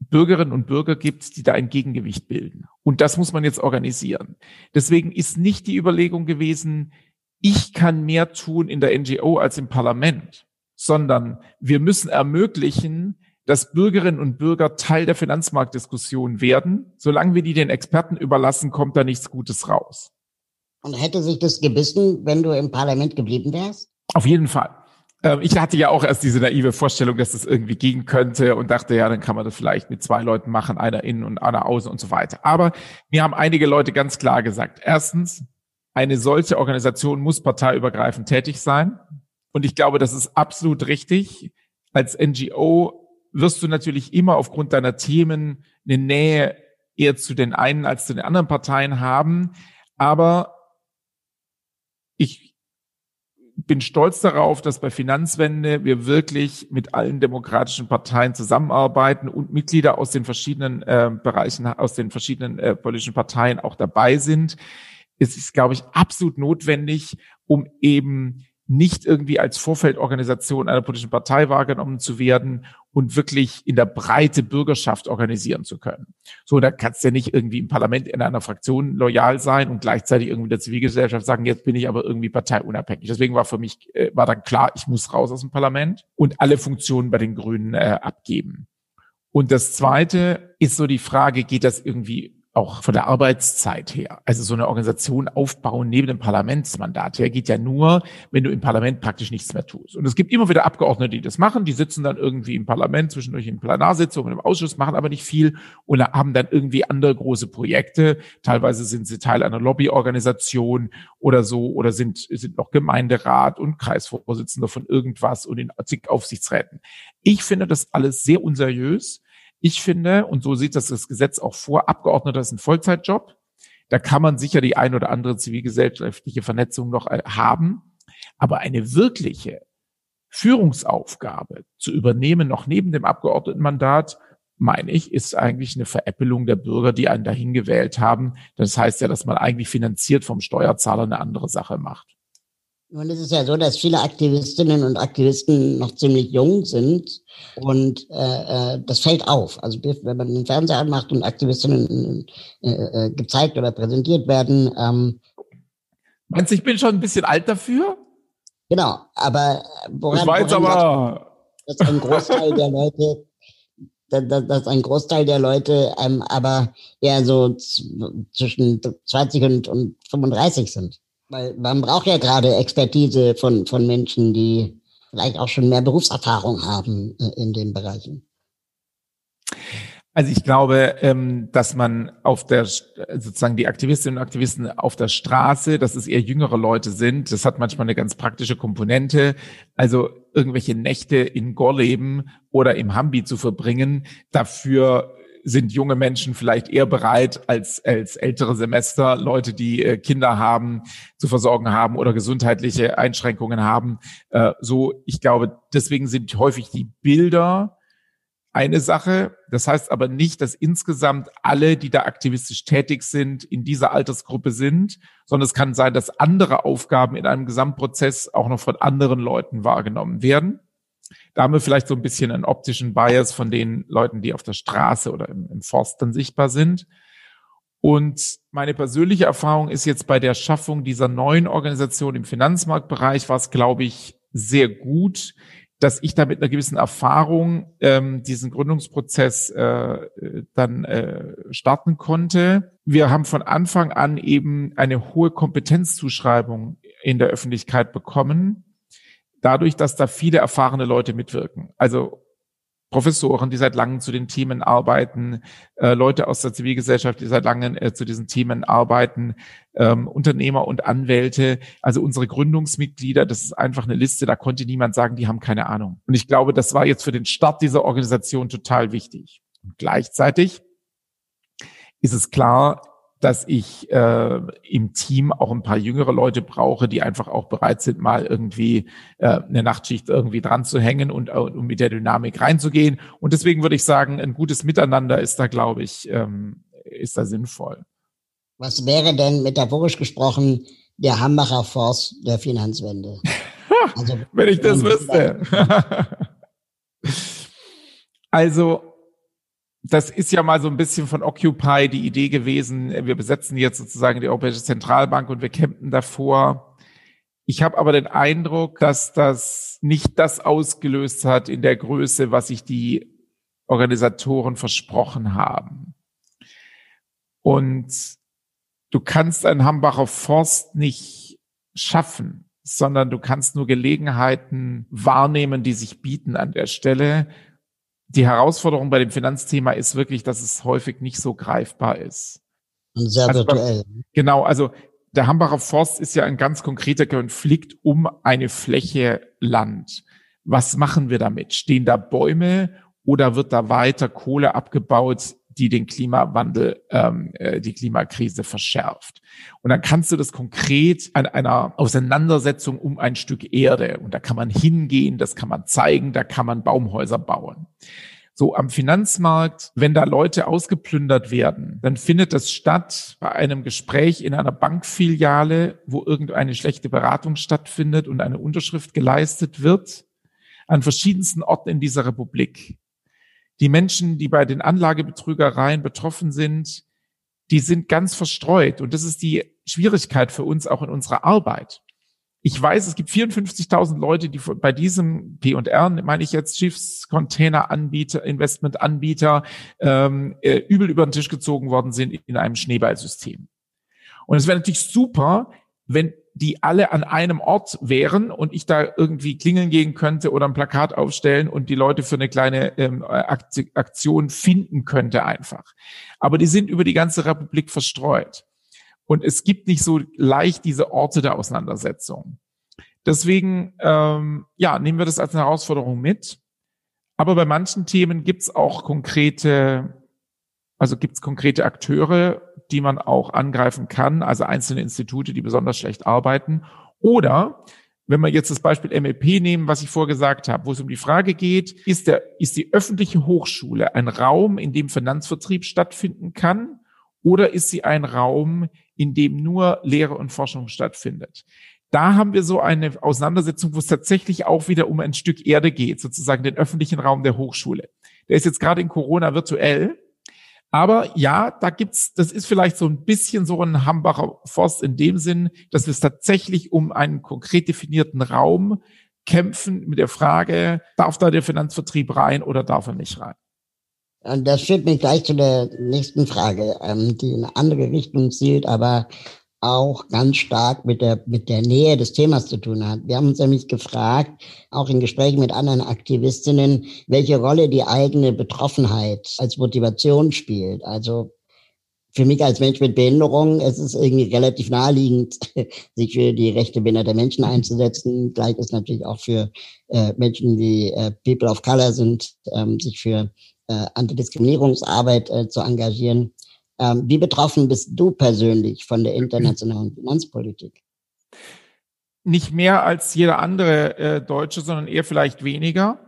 Bürgerinnen und Bürger gibt, die da ein Gegengewicht bilden. Und das muss man jetzt organisieren. Deswegen ist nicht die Überlegung gewesen, ich kann mehr tun in der NGO als im Parlament, sondern wir müssen ermöglichen, dass Bürgerinnen und Bürger Teil der Finanzmarktdiskussion werden. Solange wir die den Experten überlassen, kommt da nichts Gutes raus. Und hätte sich das gebissen, wenn du im Parlament geblieben wärst? Auf jeden Fall. Ähm, ich hatte ja auch erst diese naive Vorstellung, dass das irgendwie gehen könnte und dachte, ja, dann kann man das vielleicht mit zwei Leuten machen, einer innen und einer außen und so weiter. Aber mir haben einige Leute ganz klar gesagt, erstens, eine solche Organisation muss parteiübergreifend tätig sein. Und ich glaube, das ist absolut richtig. Als NGO wirst du natürlich immer aufgrund deiner Themen eine Nähe eher zu den einen als zu den anderen Parteien haben. Aber ich bin stolz darauf, dass bei Finanzwende wir wirklich mit allen demokratischen Parteien zusammenarbeiten und Mitglieder aus den verschiedenen äh, Bereichen, aus den verschiedenen äh, politischen Parteien auch dabei sind. Es ist, glaube ich, absolut notwendig, um eben nicht irgendwie als Vorfeldorganisation einer politischen Partei wahrgenommen zu werden und wirklich in der Breite Bürgerschaft organisieren zu können. So, da kannst du ja nicht irgendwie im Parlament in einer Fraktion loyal sein und gleichzeitig irgendwie der Zivilgesellschaft sagen, jetzt bin ich aber irgendwie parteiunabhängig. Deswegen war für mich, äh, war dann klar, ich muss raus aus dem Parlament und alle Funktionen bei den Grünen äh, abgeben. Und das zweite ist so die Frage, geht das irgendwie auch von der Arbeitszeit her. Also so eine Organisation aufbauen neben dem Parlamentsmandat her geht ja nur, wenn du im Parlament praktisch nichts mehr tust. Und es gibt immer wieder Abgeordnete, die das machen. Die sitzen dann irgendwie im Parlament zwischendurch in Plenarsitzungen, im Ausschuss, machen aber nicht viel und haben dann irgendwie andere große Projekte. Teilweise sind sie Teil einer Lobbyorganisation oder so oder sind, sind noch Gemeinderat und Kreisvorsitzender von irgendwas und in zig Aufsichtsräten. Ich finde das alles sehr unseriös ich finde, und so sieht das das Gesetz auch vor, Abgeordneter ist ein Vollzeitjob. Da kann man sicher die ein oder andere zivilgesellschaftliche Vernetzung noch äh, haben. Aber eine wirkliche Führungsaufgabe zu übernehmen, noch neben dem Abgeordnetenmandat, meine ich, ist eigentlich eine Veräppelung der Bürger, die einen dahin gewählt haben. Das heißt ja, dass man eigentlich finanziert vom Steuerzahler eine andere Sache macht. Nun ist es ja so, dass viele Aktivistinnen und Aktivisten noch ziemlich jung sind und äh, äh, das fällt auf. Also wenn man den Fernseher anmacht und Aktivistinnen äh, äh, gezeigt oder präsentiert werden. Ähm, Meinst du, ich bin schon ein bisschen alt dafür? Genau, aber woran, war jetzt aber dass ein Großteil der Leute dass, dass ein Großteil der Leute ähm, aber eher so zwischen 20 und, und 35 sind. Weil man braucht ja gerade Expertise von, von Menschen, die vielleicht auch schon mehr Berufserfahrung haben äh, in den Bereichen. Also ich glaube, ähm, dass man auf der sozusagen die Aktivistinnen und Aktivisten auf der Straße, dass es eher jüngere Leute sind, das hat manchmal eine ganz praktische Komponente. Also irgendwelche Nächte in Gorleben oder im Hambi zu verbringen, dafür sind junge Menschen vielleicht eher bereit als, als ältere Semester, Leute, die äh, Kinder haben, zu versorgen haben oder gesundheitliche Einschränkungen haben. Äh, so, ich glaube, deswegen sind häufig die Bilder eine Sache. Das heißt aber nicht, dass insgesamt alle, die da aktivistisch tätig sind, in dieser Altersgruppe sind, sondern es kann sein, dass andere Aufgaben in einem Gesamtprozess auch noch von anderen Leuten wahrgenommen werden. Da haben wir vielleicht so ein bisschen einen optischen Bias von den Leuten, die auf der Straße oder im, im Forst dann sichtbar sind. Und meine persönliche Erfahrung ist jetzt bei der Schaffung dieser neuen Organisation im Finanzmarktbereich war es, glaube ich, sehr gut, dass ich da mit einer gewissen Erfahrung ähm, diesen Gründungsprozess äh, dann äh, starten konnte. Wir haben von Anfang an eben eine hohe Kompetenzzuschreibung in der Öffentlichkeit bekommen, dadurch, dass da viele erfahrene Leute mitwirken. Also Professoren, die seit langem zu den Themen arbeiten, äh, Leute aus der Zivilgesellschaft, die seit langem äh, zu diesen Themen arbeiten, ähm, Unternehmer und Anwälte, also unsere Gründungsmitglieder, das ist einfach eine Liste, da konnte niemand sagen, die haben keine Ahnung. Und ich glaube, das war jetzt für den Start dieser Organisation total wichtig. Und gleichzeitig ist es klar, dass ich äh, im Team auch ein paar jüngere Leute brauche, die einfach auch bereit sind, mal irgendwie äh, eine Nachtschicht irgendwie dran zu hängen und, und mit der Dynamik reinzugehen. Und deswegen würde ich sagen, ein gutes Miteinander ist da, glaube ich, ähm, ist da sinnvoll. Was wäre denn metaphorisch gesprochen der Hambacher Force der Finanzwende? Also, Wenn ich das wüsste. also das ist ja mal so ein bisschen von Occupy die Idee gewesen. Wir besetzen jetzt sozusagen die Europäische Zentralbank und wir campen davor. Ich habe aber den Eindruck, dass das nicht das ausgelöst hat in der Größe, was sich die Organisatoren versprochen haben. Und du kannst einen Hambacher Forst nicht schaffen, sondern du kannst nur Gelegenheiten wahrnehmen, die sich bieten an der Stelle die Herausforderung bei dem Finanzthema ist wirklich, dass es häufig nicht so greifbar ist. Und sehr also, virtuell. Genau, also der Hambacher Forst ist ja ein ganz konkreter Konflikt um eine Fläche Land. Was machen wir damit? Stehen da Bäume oder wird da weiter Kohle abgebaut, die den Klimawandel, ähm, äh, die Klimakrise verschärft. Und dann kannst du das konkret an einer Auseinandersetzung um ein Stück Erde, und da kann man hingehen, das kann man zeigen, da kann man Baumhäuser bauen. So am Finanzmarkt, wenn da Leute ausgeplündert werden, dann findet das statt bei einem Gespräch in einer Bankfiliale, wo irgendeine schlechte Beratung stattfindet und eine Unterschrift geleistet wird, an verschiedensten Orten in dieser Republik die Menschen, die bei den Anlagebetrügereien betroffen sind, die sind ganz verstreut. Und das ist die Schwierigkeit für uns auch in unserer Arbeit. Ich weiß, es gibt 54.000 Leute, die bei diesem P&R, meine ich jetzt Schiffscontainer-Anbieter, Investment-Anbieter, ähm, äh, übel über den Tisch gezogen worden sind in einem Schneeballsystem. Und es wäre natürlich super, wenn die alle an einem Ort wären und ich da irgendwie klingeln gehen könnte oder ein Plakat aufstellen und die Leute für eine kleine ähm, Aktion finden könnte einfach. Aber die sind über die ganze Republik verstreut. Und es gibt nicht so leicht diese Orte der Auseinandersetzung. Deswegen, ähm, ja, nehmen wir das als eine Herausforderung mit. Aber bei manchen Themen gibt es auch konkrete also gibt es konkrete Akteure, die man auch angreifen kann, also einzelne Institute, die besonders schlecht arbeiten. Oder wenn wir jetzt das Beispiel MEP nehmen, was ich vorgesagt habe, wo es um die Frage geht, ist, der, ist die öffentliche Hochschule ein Raum, in dem Finanzvertrieb stattfinden kann? Oder ist sie ein Raum, in dem nur Lehre und Forschung stattfindet? Da haben wir so eine Auseinandersetzung, wo es tatsächlich auch wieder um ein Stück Erde geht, sozusagen den öffentlichen Raum der Hochschule. Der ist jetzt gerade in Corona virtuell. Aber ja, da gibt's, das ist vielleicht so ein bisschen so ein Hambacher Forst in dem Sinn, dass wir es tatsächlich um einen konkret definierten Raum kämpfen mit der Frage, darf da der Finanzvertrieb rein oder darf er nicht rein? Und das führt mich gleich zu der nächsten Frage, ähm, die in eine andere Richtung zielt, aber auch ganz stark mit der, mit der Nähe des Themas zu tun hat. Wir haben uns nämlich gefragt, auch in Gesprächen mit anderen Aktivistinnen, welche Rolle die eigene Betroffenheit als Motivation spielt. Also für mich als Mensch mit Behinderung, es ist irgendwie relativ naheliegend, sich für die Rechte behinderter Menschen einzusetzen. Gleich ist natürlich auch für äh, Menschen, die äh, People of Color sind, ähm, sich für äh, Antidiskriminierungsarbeit äh, zu engagieren. Ähm, wie betroffen bist du persönlich von der internationalen Finanzpolitik? Nicht mehr als jeder andere äh, Deutsche, sondern eher vielleicht weniger.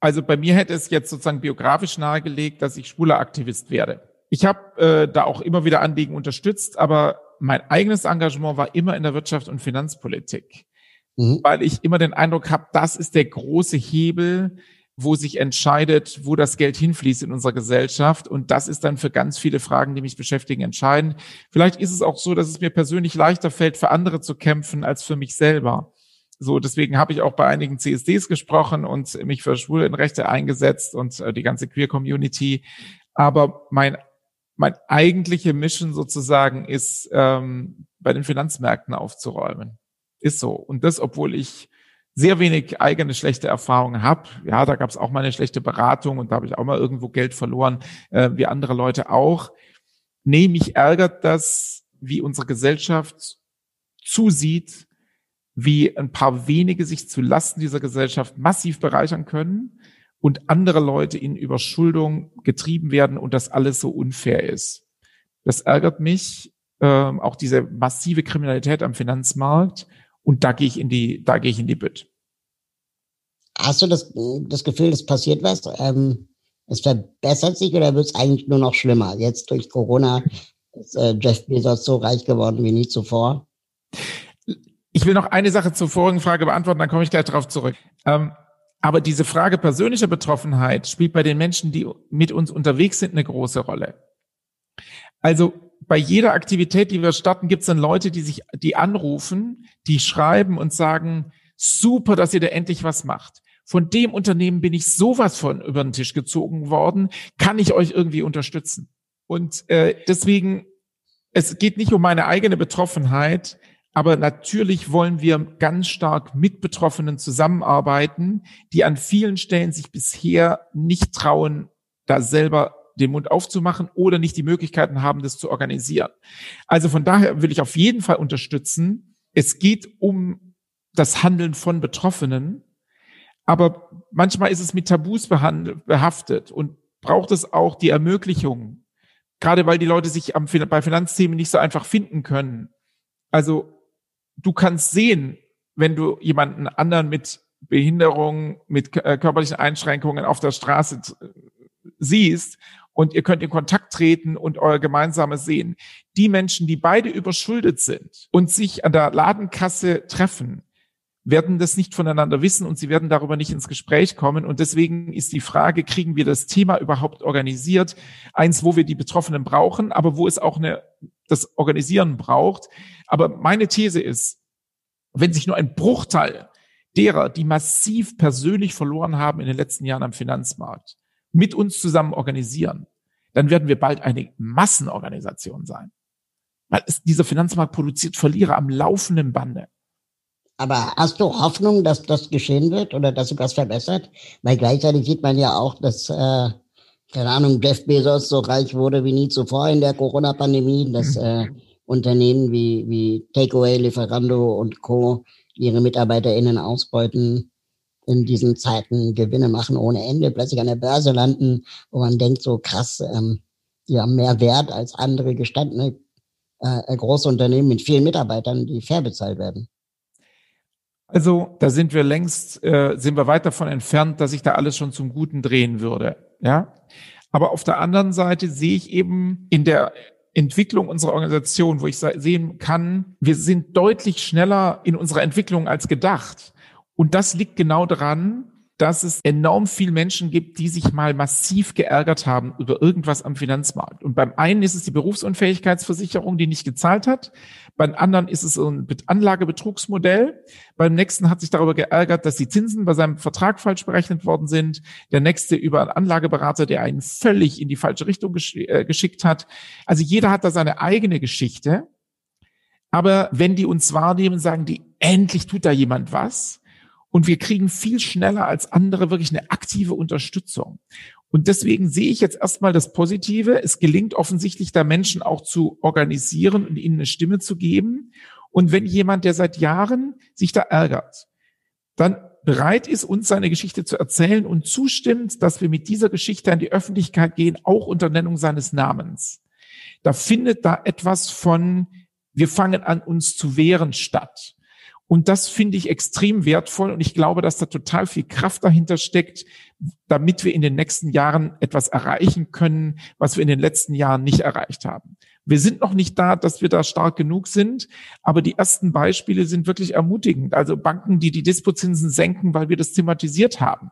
Also bei mir hätte es jetzt sozusagen biografisch nahegelegt, dass ich schwuler Aktivist werde. Ich habe äh, da auch immer wieder Anliegen unterstützt, aber mein eigenes Engagement war immer in der Wirtschaft und Finanzpolitik, mhm. weil ich immer den Eindruck habe, das ist der große Hebel, wo sich entscheidet, wo das Geld hinfließt in unserer Gesellschaft. Und das ist dann für ganz viele Fragen, die mich beschäftigen, entscheidend. Vielleicht ist es auch so, dass es mir persönlich leichter fällt, für andere zu kämpfen als für mich selber. So, deswegen habe ich auch bei einigen CSDs gesprochen und mich für Schwulenrechte eingesetzt und äh, die ganze Queer Community. Aber mein mein eigentliche Mission sozusagen ist, ähm, bei den Finanzmärkten aufzuräumen. Ist so. Und das, obwohl ich sehr wenig eigene schlechte Erfahrungen habe. Ja, da gab es auch mal eine schlechte Beratung und da habe ich auch mal irgendwo Geld verloren, äh, wie andere Leute auch. Nee, mich ärgert das, wie unsere Gesellschaft zusieht, wie ein paar wenige sich zu Lasten dieser Gesellschaft massiv bereichern können und andere Leute in Überschuldung getrieben werden und das alles so unfair ist. Das ärgert mich, ähm, auch diese massive Kriminalität am Finanzmarkt und da gehe ich in die, da gehe ich in die Bütt. Hast du das, das Gefühl, es passiert was? Ähm, es verbessert sich oder wird es eigentlich nur noch schlimmer? Jetzt durch Corona ist äh, Jeff Bezos so reich geworden wie nie zuvor. Ich will noch eine Sache zur vorigen Frage beantworten, dann komme ich gleich darauf zurück. Ähm, aber diese Frage persönlicher Betroffenheit spielt bei den Menschen, die mit uns unterwegs sind, eine große Rolle. Also bei jeder Aktivität, die wir starten, gibt es dann Leute, die sich, die anrufen, die schreiben und sagen, super, dass ihr da endlich was macht. Von dem Unternehmen bin ich sowas von über den Tisch gezogen worden. Kann ich euch irgendwie unterstützen? Und äh, deswegen, es geht nicht um meine eigene Betroffenheit, aber natürlich wollen wir ganz stark mit Betroffenen zusammenarbeiten, die an vielen Stellen sich bisher nicht trauen, da selber den Mund aufzumachen oder nicht die Möglichkeiten haben, das zu organisieren. Also von daher will ich auf jeden Fall unterstützen. Es geht um das Handeln von Betroffenen, aber manchmal ist es mit Tabus behaftet und braucht es auch die Ermöglichung, gerade weil die Leute sich am, bei Finanzthemen nicht so einfach finden können. Also du kannst sehen, wenn du jemanden anderen mit Behinderung, mit äh, körperlichen Einschränkungen auf der Straße siehst und ihr könnt in Kontakt treten und euer gemeinsames sehen. Die Menschen, die beide überschuldet sind und sich an der Ladenkasse treffen, werden das nicht voneinander wissen und sie werden darüber nicht ins Gespräch kommen. Und deswegen ist die Frage, kriegen wir das Thema überhaupt organisiert? Eins, wo wir die Betroffenen brauchen, aber wo es auch eine, das Organisieren braucht. Aber meine These ist, wenn sich nur ein Bruchteil derer, die massiv persönlich verloren haben in den letzten Jahren am Finanzmarkt, mit uns zusammen organisieren, dann werden wir bald eine Massenorganisation sein. Weil es, dieser Finanzmarkt produziert Verlierer am laufenden Bande. Aber hast du Hoffnung, dass das geschehen wird oder dass sich was verbessert? Weil gleichzeitig sieht man ja auch, dass, äh, keine Ahnung, Jeff Bezos so reich wurde wie nie zuvor in der Corona-Pandemie, dass äh, Unternehmen wie, wie Takeaway, Lieferando und Co. ihre MitarbeiterInnen ausbeuten, in diesen Zeiten Gewinne machen ohne Ende, plötzlich an der Börse landen, wo man denkt, so krass, ähm, die haben mehr Wert als andere gestandene äh, große Unternehmen mit vielen Mitarbeitern, die fair bezahlt werden. Also da sind wir längst, äh, sind wir weit davon entfernt, dass sich da alles schon zum Guten drehen würde. Ja, aber auf der anderen Seite sehe ich eben in der Entwicklung unserer Organisation, wo ich sehen kann, wir sind deutlich schneller in unserer Entwicklung als gedacht. Und das liegt genau daran, dass es enorm viel Menschen gibt, die sich mal massiv geärgert haben über irgendwas am Finanzmarkt. Und beim einen ist es die Berufsunfähigkeitsversicherung, die nicht gezahlt hat. Beim anderen ist es ein Anlagebetrugsmodell. Beim nächsten hat sich darüber geärgert, dass die Zinsen bei seinem Vertrag falsch berechnet worden sind. Der nächste über einen Anlageberater, der einen völlig in die falsche Richtung äh, geschickt hat. Also jeder hat da seine eigene Geschichte. Aber wenn die uns wahrnehmen, sagen die, endlich tut da jemand was und wir kriegen viel schneller als andere wirklich eine aktive Unterstützung. Und deswegen sehe ich jetzt erstmal das Positive. Es gelingt offensichtlich, da Menschen auch zu organisieren und ihnen eine Stimme zu geben. Und wenn jemand, der seit Jahren sich da ärgert, dann bereit ist, uns seine Geschichte zu erzählen und zustimmt, dass wir mit dieser Geschichte an die Öffentlichkeit gehen, auch unter Nennung seines Namens. Da findet da etwas von, wir fangen an, uns zu wehren statt. Und das finde ich extrem wertvoll und ich glaube, dass da total viel Kraft dahinter steckt, damit wir in den nächsten Jahren etwas erreichen können, was wir in den letzten Jahren nicht erreicht haben. Wir sind noch nicht da, dass wir da stark genug sind, aber die ersten Beispiele sind wirklich ermutigend. Also Banken, die die Dispozinsen senken, weil wir das thematisiert haben.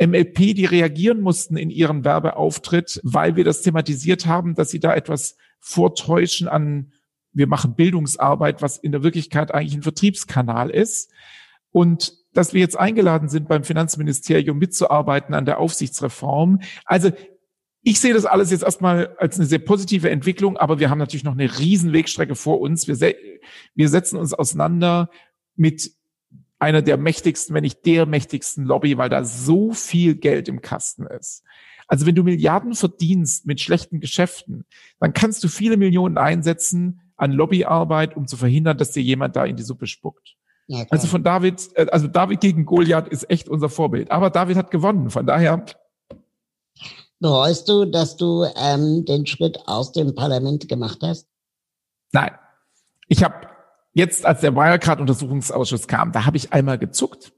MLP, die reagieren mussten in ihren Werbeauftritt, weil wir das thematisiert haben, dass sie da etwas vortäuschen an wir machen Bildungsarbeit, was in der Wirklichkeit eigentlich ein Vertriebskanal ist. Und dass wir jetzt eingeladen sind, beim Finanzministerium mitzuarbeiten an der Aufsichtsreform. Also ich sehe das alles jetzt erstmal als eine sehr positive Entwicklung, aber wir haben natürlich noch eine riesen Wegstrecke vor uns. Wir, se wir setzen uns auseinander mit einer der mächtigsten, wenn nicht der mächtigsten Lobby, weil da so viel Geld im Kasten ist. Also wenn du Milliarden verdienst mit schlechten Geschäften, dann kannst du viele Millionen einsetzen, an Lobbyarbeit, um zu verhindern, dass dir jemand da in die Suppe spuckt. Ja, also von David, äh, also David gegen Goliath ist echt unser Vorbild. Aber David hat gewonnen, von daher. Bereust du, dass du ähm, den Schritt aus dem Parlament gemacht hast? Nein. Ich habe jetzt, als der Wirecard-Untersuchungsausschuss kam, da habe ich einmal gezuckt,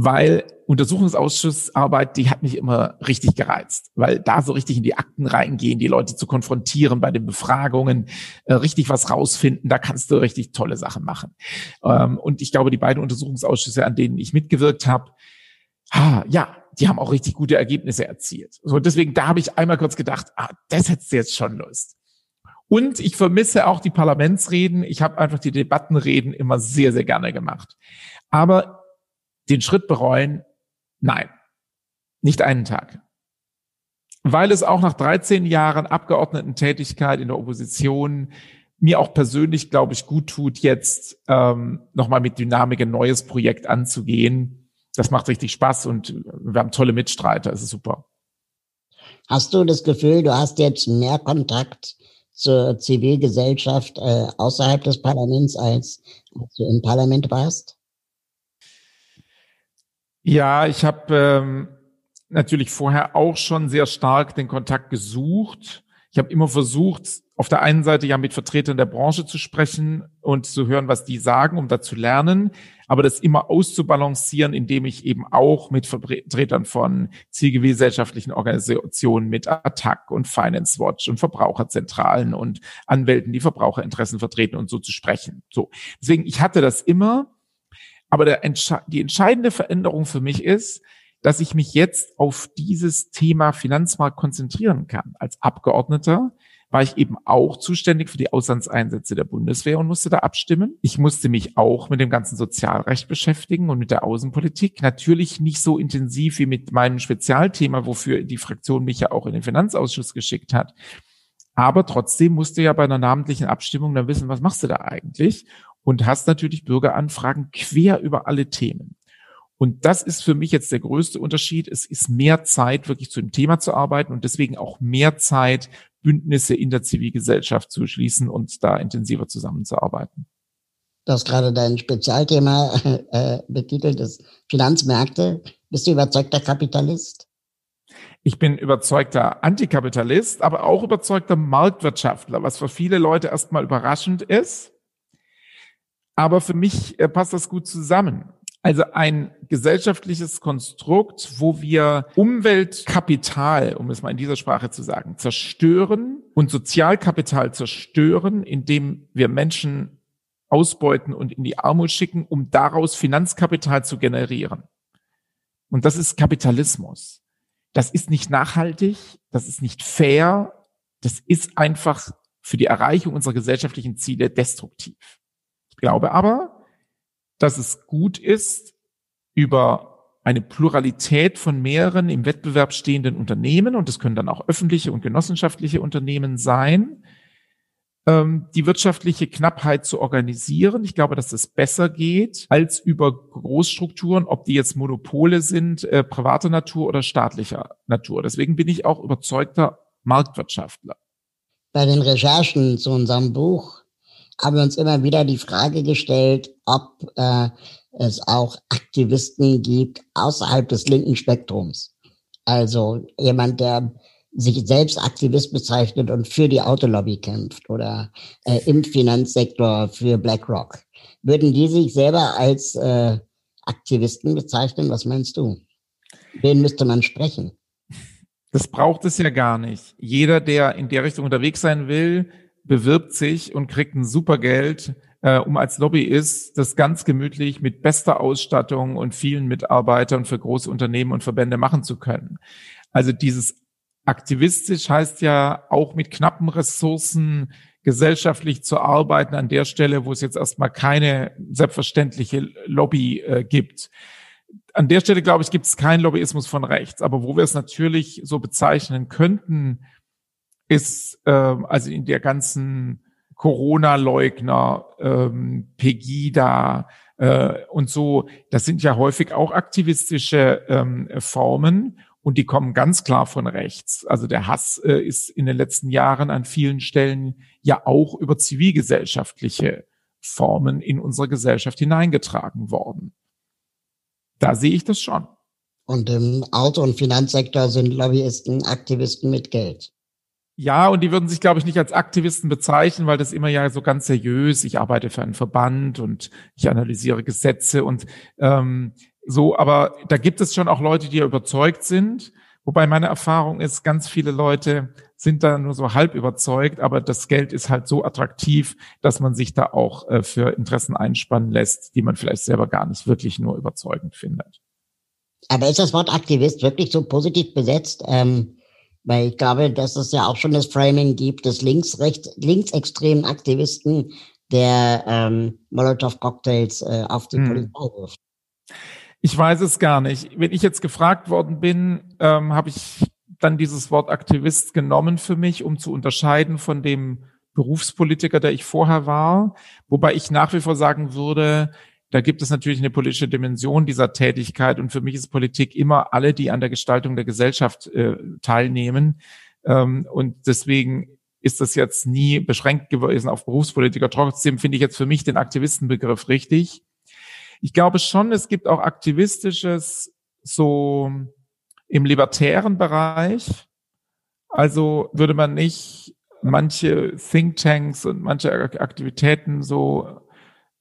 weil Untersuchungsausschussarbeit, die hat mich immer richtig gereizt, weil da so richtig in die Akten reingehen, die Leute zu konfrontieren bei den Befragungen, äh, richtig was rausfinden, da kannst du richtig tolle Sachen machen. Ähm, und ich glaube, die beiden Untersuchungsausschüsse, an denen ich mitgewirkt habe, ah, ja, die haben auch richtig gute Ergebnisse erzielt. So deswegen, da habe ich einmal kurz gedacht, ah, das hättest du jetzt schon Lust. Und ich vermisse auch die Parlamentsreden. Ich habe einfach die Debattenreden immer sehr, sehr gerne gemacht. Aber den Schritt bereuen? Nein, nicht einen Tag. Weil es auch nach 13 Jahren Abgeordnetentätigkeit in der Opposition mir auch persönlich, glaube ich, gut tut, jetzt ähm, nochmal mit Dynamik ein neues Projekt anzugehen. Das macht richtig Spaß und wir haben tolle Mitstreiter. Es ist super. Hast du das Gefühl, du hast jetzt mehr Kontakt zur Zivilgesellschaft äh, außerhalb des Parlaments, als, als du im Parlament warst? Ja, ich habe ähm, natürlich vorher auch schon sehr stark den Kontakt gesucht. Ich habe immer versucht, auf der einen Seite ja mit Vertretern der Branche zu sprechen und zu hören, was die sagen, um da zu lernen, aber das immer auszubalancieren, indem ich eben auch mit Vertretern von zivilgesellschaftlichen Organisationen, mit Attac und Finance Watch und Verbraucherzentralen und Anwälten, die Verbraucherinteressen vertreten und so zu sprechen. So. Deswegen, ich hatte das immer aber der, die entscheidende Veränderung für mich ist, dass ich mich jetzt auf dieses Thema Finanzmarkt konzentrieren kann. Als Abgeordneter war ich eben auch zuständig für die Auslandseinsätze der Bundeswehr und musste da abstimmen. Ich musste mich auch mit dem ganzen Sozialrecht beschäftigen und mit der Außenpolitik. Natürlich nicht so intensiv wie mit meinem Spezialthema, wofür die Fraktion mich ja auch in den Finanzausschuss geschickt hat. Aber trotzdem musste ja bei einer namentlichen Abstimmung dann wissen, was machst du da eigentlich? Und hast natürlich Bürgeranfragen quer über alle Themen. Und das ist für mich jetzt der größte Unterschied. Es ist mehr Zeit, wirklich zu dem Thema zu arbeiten und deswegen auch mehr Zeit, Bündnisse in der Zivilgesellschaft zu schließen und da intensiver zusammenzuarbeiten. Du hast gerade dein Spezialthema äh, betitelt, das Finanzmärkte. Bist du überzeugter Kapitalist? Ich bin überzeugter Antikapitalist, aber auch überzeugter Marktwirtschaftler, was für viele Leute erstmal überraschend ist. Aber für mich äh, passt das gut zusammen. Also ein gesellschaftliches Konstrukt, wo wir Umweltkapital, um es mal in dieser Sprache zu sagen, zerstören und Sozialkapital zerstören, indem wir Menschen ausbeuten und in die Armut schicken, um daraus Finanzkapital zu generieren. Und das ist Kapitalismus. Das ist nicht nachhaltig, das ist nicht fair, das ist einfach für die Erreichung unserer gesellschaftlichen Ziele destruktiv glaube aber, dass es gut ist, über eine Pluralität von mehreren im Wettbewerb stehenden Unternehmen, und das können dann auch öffentliche und genossenschaftliche Unternehmen sein, ähm, die wirtschaftliche Knappheit zu organisieren. Ich glaube, dass es besser geht als über Großstrukturen, ob die jetzt Monopole sind, äh, privater Natur oder staatlicher Natur. Deswegen bin ich auch überzeugter Marktwirtschaftler. Bei den Recherchen zu unserem Buch haben wir uns immer wieder die Frage gestellt, ob äh, es auch Aktivisten gibt außerhalb des linken Spektrums. Also jemand, der sich selbst Aktivist bezeichnet und für die Autolobby kämpft oder äh, im Finanzsektor für BlackRock. Würden die sich selber als äh, Aktivisten bezeichnen? Was meinst du? Wen müsste man sprechen? Das braucht es ja gar nicht. Jeder, der in der Richtung unterwegs sein will, bewirbt sich und kriegt ein super Geld, äh, um als Lobbyist das ganz gemütlich mit bester Ausstattung und vielen Mitarbeitern für große Unternehmen und Verbände machen zu können. Also dieses aktivistisch heißt ja auch mit knappen Ressourcen gesellschaftlich zu arbeiten an der Stelle, wo es jetzt erstmal keine selbstverständliche Lobby äh, gibt. An der Stelle, glaube ich, gibt es keinen Lobbyismus von rechts. Aber wo wir es natürlich so bezeichnen könnten, ist äh, also in der ganzen Corona-Leugner, ähm, Pegida äh, und so, das sind ja häufig auch aktivistische ähm, Formen und die kommen ganz klar von rechts. Also der Hass äh, ist in den letzten Jahren an vielen Stellen ja auch über zivilgesellschaftliche Formen in unsere Gesellschaft hineingetragen worden. Da sehe ich das schon. Und im Auto- und Finanzsektor sind Lobbyisten, Aktivisten mit Geld. Ja, und die würden sich, glaube ich, nicht als Aktivisten bezeichnen, weil das immer ja so ganz seriös, ich arbeite für einen Verband und ich analysiere Gesetze und ähm, so, aber da gibt es schon auch Leute, die ja überzeugt sind. Wobei meine Erfahrung ist, ganz viele Leute sind da nur so halb überzeugt, aber das Geld ist halt so attraktiv, dass man sich da auch äh, für Interessen einspannen lässt, die man vielleicht selber gar nicht wirklich nur überzeugend findet. Aber ist das Wort Aktivist wirklich so positiv besetzt? Ähm weil ich glaube, dass es ja auch schon das Framing gibt des links, rechts, linksextremen Aktivisten, der ähm, Molotow-Cocktails äh, auf die hm. Polizei wirft. Ich weiß es gar nicht. Wenn ich jetzt gefragt worden bin, ähm, habe ich dann dieses Wort Aktivist genommen für mich, um zu unterscheiden von dem Berufspolitiker, der ich vorher war. Wobei ich nach wie vor sagen würde, da gibt es natürlich eine politische Dimension dieser Tätigkeit und für mich ist Politik immer alle, die an der Gestaltung der Gesellschaft äh, teilnehmen. Ähm, und deswegen ist das jetzt nie beschränkt gewesen auf Berufspolitiker. Trotzdem finde ich jetzt für mich den Aktivistenbegriff richtig. Ich glaube schon, es gibt auch aktivistisches so im libertären Bereich. Also würde man nicht manche Thinktanks und manche Aktivitäten so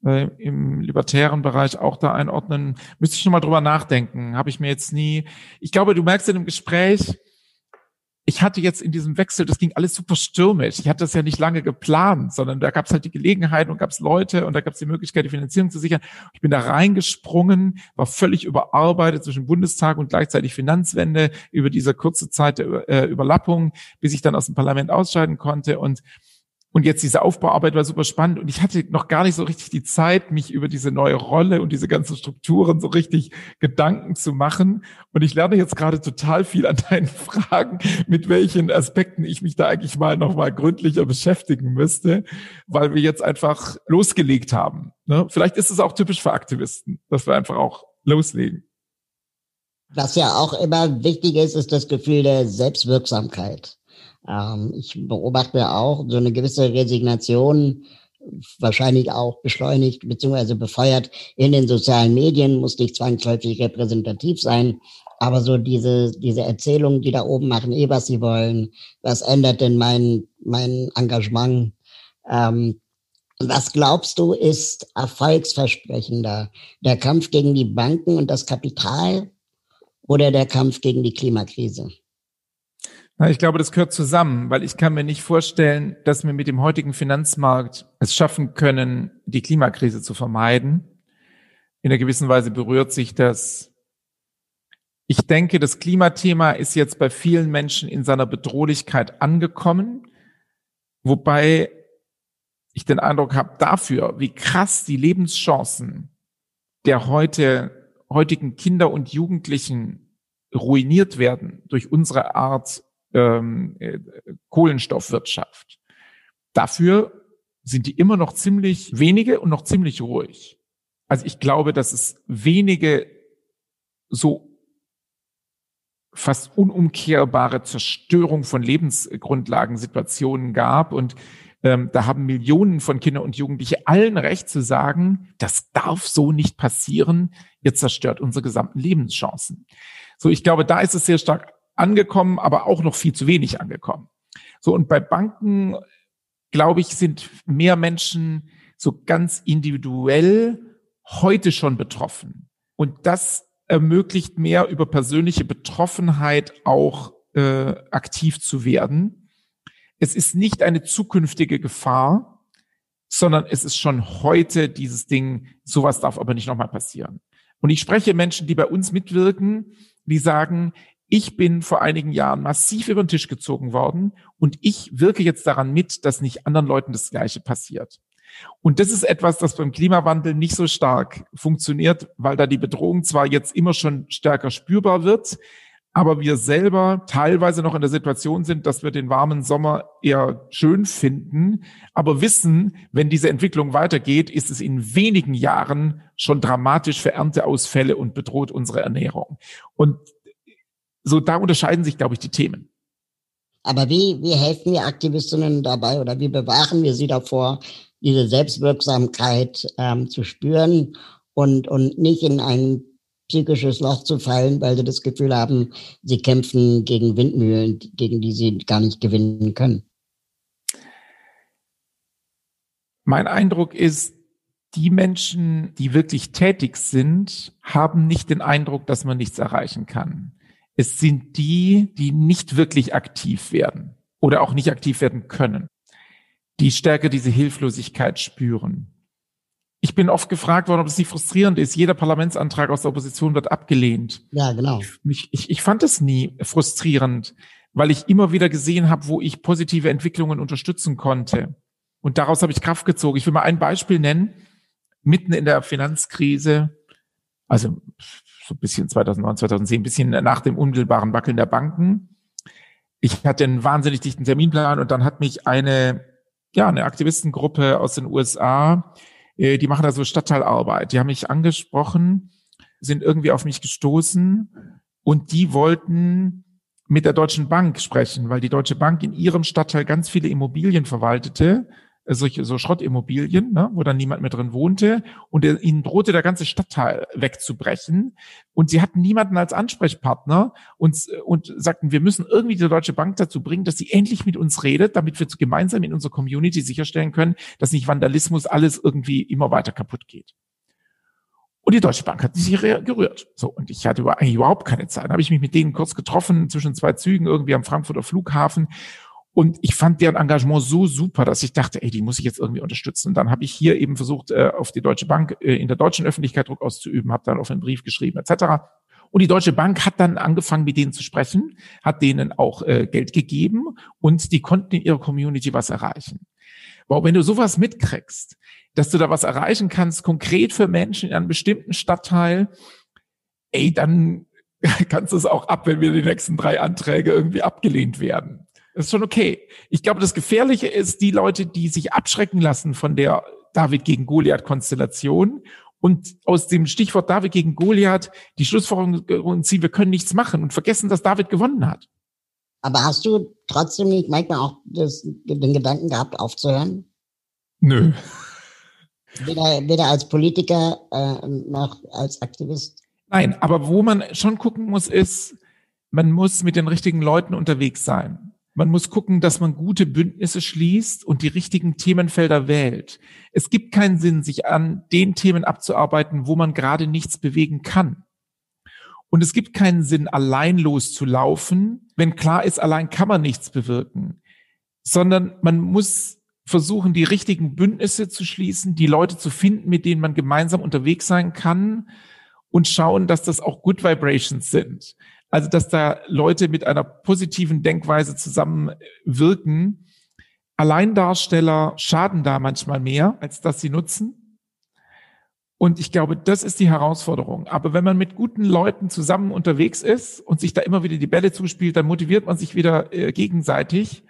äh, im libertären Bereich auch da einordnen. Müsste ich schon mal drüber nachdenken. Habe ich mir jetzt nie. Ich glaube, du merkst in dem Gespräch, ich hatte jetzt in diesem Wechsel, das ging alles super stürmisch. Ich hatte das ja nicht lange geplant, sondern da gab es halt die Gelegenheit und gab es Leute und da gab es die Möglichkeit, die Finanzierung zu sichern. Ich bin da reingesprungen, war völlig überarbeitet zwischen Bundestag und gleichzeitig Finanzwende über diese kurze Zeit der äh, Überlappung, bis ich dann aus dem Parlament ausscheiden konnte und und jetzt diese Aufbauarbeit war super spannend und ich hatte noch gar nicht so richtig die Zeit, mich über diese neue Rolle und diese ganzen Strukturen so richtig Gedanken zu machen. Und ich lerne jetzt gerade total viel an deinen Fragen, mit welchen Aspekten ich mich da eigentlich mal noch mal gründlicher beschäftigen müsste, weil wir jetzt einfach losgelegt haben. Ne? Vielleicht ist es auch typisch für Aktivisten, dass wir einfach auch loslegen. Was ja auch immer wichtig ist, ist das Gefühl der Selbstwirksamkeit. Ähm, ich beobachte auch so eine gewisse Resignation, wahrscheinlich auch beschleunigt bzw. befeuert in den sozialen Medien, muss nicht zwangsläufig repräsentativ sein. Aber so diese, diese Erzählungen, die da oben machen, eh was sie wollen, was ändert denn mein, mein Engagement? Ähm, was glaubst du, ist erfolgsversprechender? Der Kampf gegen die Banken und das Kapital oder der Kampf gegen die Klimakrise? Ich glaube, das gehört zusammen, weil ich kann mir nicht vorstellen, dass wir mit dem heutigen Finanzmarkt es schaffen können, die Klimakrise zu vermeiden. In einer gewissen Weise berührt sich das. Ich denke, das Klimathema ist jetzt bei vielen Menschen in seiner Bedrohlichkeit angekommen, wobei ich den Eindruck habe dafür, wie krass die Lebenschancen der heute, heutigen Kinder und Jugendlichen ruiniert werden durch unsere Art ähm, äh, Kohlenstoffwirtschaft. Dafür sind die immer noch ziemlich wenige und noch ziemlich ruhig. Also ich glaube, dass es wenige so fast unumkehrbare Zerstörung von Lebensgrundlagensituationen gab und Ähm, da haben Millionen von Kindern und Jugendlichen allen Recht zu sagen, das darf so nicht passieren. Ihr zerstört unsere gesamten Lebenschancen. So, ich glaube, da ist es sehr stark angekommen, aber auch noch viel zu wenig angekommen. So, und bei Banken, glaube ich, sind mehr Menschen so ganz individuell heute schon betroffen. Und das ermöglicht mehr über persönliche Betroffenheit auch äh, aktiv zu werden. Es ist nicht eine zukünftige Gefahr, sondern es ist schon heute dieses Ding, sowas darf aber nicht nochmal passieren. Und ich spreche Menschen, die bei uns mitwirken, die sagen, ich bin vor einigen Jahren massiv über den Tisch gezogen worden und ich wirke jetzt daran mit, dass nicht anderen Leuten das Gleiche passiert. Und das ist etwas, das beim Klimawandel nicht so stark funktioniert, weil da die Bedrohung zwar jetzt immer schon stärker spürbar wird, aber wir selber teilweise noch in der Situation sind, dass wir den warmen Sommer eher schön finden, aber wissen, wenn diese Entwicklung weitergeht, ist es in wenigen Jahren schon dramatisch für Ernteausfälle und bedroht unsere Ernährung. Und so da unterscheiden sich, glaube ich, die Themen. Aber wie, wie helfen wir Aktivistinnen dabei oder wie bewahren wir sie davor, diese Selbstwirksamkeit ähm, zu spüren und, und nicht in ein psychisches Loch zu fallen, weil sie das Gefühl haben, sie kämpfen gegen Windmühlen, gegen die sie gar nicht gewinnen können? Mein Eindruck ist, die Menschen, die wirklich tätig sind, haben nicht den Eindruck, dass man nichts erreichen kann. Es sind die, die nicht wirklich aktiv werden oder auch nicht aktiv werden können, die stärker diese Hilflosigkeit spüren. Ich bin oft gefragt worden, ob es nicht frustrierend ist. Jeder Parlamentsantrag aus der Opposition wird abgelehnt. Ja, genau. Ich, ich, ich fand es nie frustrierend, weil ich immer wieder gesehen habe, wo ich positive Entwicklungen unterstützen konnte. Und daraus habe ich Kraft gezogen. Ich will mal ein Beispiel nennen. Mitten in der Finanzkrise, also so ein bisschen 2009, 2010, ein bisschen nach dem unmittelbaren Wackeln der Banken. Ich hatte einen wahnsinnig dichten Terminplan und dann hat mich eine, ja, eine Aktivistengruppe aus den USA, äh, die machen da so Stadtteilarbeit, die haben mich angesprochen, sind irgendwie auf mich gestoßen und die wollten mit der Deutschen Bank sprechen, weil die Deutsche Bank in ihrem Stadtteil ganz viele Immobilien verwaltete solche so Schrottimmobilien, ne, wo dann niemand mehr drin wohnte und er, ihnen drohte der ganze Stadtteil wegzubrechen und sie hatten niemanden als Ansprechpartner und und sagten, wir müssen irgendwie die Deutsche Bank dazu bringen, dass sie endlich mit uns redet, damit wir gemeinsam in unserer Community sicherstellen können, dass nicht Vandalismus alles irgendwie immer weiter kaputt geht. Und die Deutsche Bank hat sich gerührt. So, und ich hatte eigentlich überhaupt keine Zeit. Dann habe ich mich mit denen kurz getroffen, zwischen zwei Zügen irgendwie am Frankfurter Flughafen. Und ich fand deren Engagement so super, dass ich dachte, ey, die muss ich jetzt irgendwie unterstützen. Und dann habe ich hier eben versucht, äh, auf die Deutsche Bank äh, in der deutschen Öffentlichkeit Druck auszuüben, habe dann auf einen Brief geschrieben etc. Und die Deutsche Bank hat dann angefangen, mit denen zu sprechen, hat denen auch äh, Geld gegeben und die konnten in ihrer Community was erreichen. Wow, wenn du sowas mitkriegst, dass du da was erreichen kannst, konkret für Menschen in einem bestimmten Stadtteil, ey, dann kannst du es auch ab, wenn wir die nächsten drei Anträge irgendwie abgelehnt werden. Das ist schon okay. Ich glaube, das Gefährliche ist die Leute, die sich abschrecken lassen von der David gegen Goliath-Konstellation und aus dem Stichwort David gegen Goliath die Schlussfolgerung ziehen, wir können nichts machen und vergessen, dass David gewonnen hat. Aber hast du trotzdem nicht manchmal auch das, den Gedanken gehabt, aufzuhören? Nö. Weder, weder als Politiker äh, noch als Aktivist? Nein, aber wo man schon gucken muss, ist, man muss mit den richtigen Leuten unterwegs sein. Man muss gucken, dass man gute Bündnisse schließt und die richtigen Themenfelder wählt. Es gibt keinen Sinn, sich an den Themen abzuarbeiten, wo man gerade nichts bewegen kann. Und es gibt keinen Sinn, allein loszulaufen, wenn klar ist, allein kann man nichts bewirken, sondern man muss versuchen, die richtigen Bündnisse zu schließen, die Leute zu finden, mit denen man gemeinsam unterwegs sein kann und schauen, dass das auch Good Vibrations sind. Also, dass da Leute mit einer positiven Denkweise zusammenwirken. Alleindarsteller schaden da manchmal mehr, als dass sie nutzen. Und ich glaube, das ist die Herausforderung. Aber wenn man mit guten Leuten zusammen unterwegs ist und sich da immer wieder die Bälle zuspielt, dann motiviert man sich wieder äh, gegenseitig.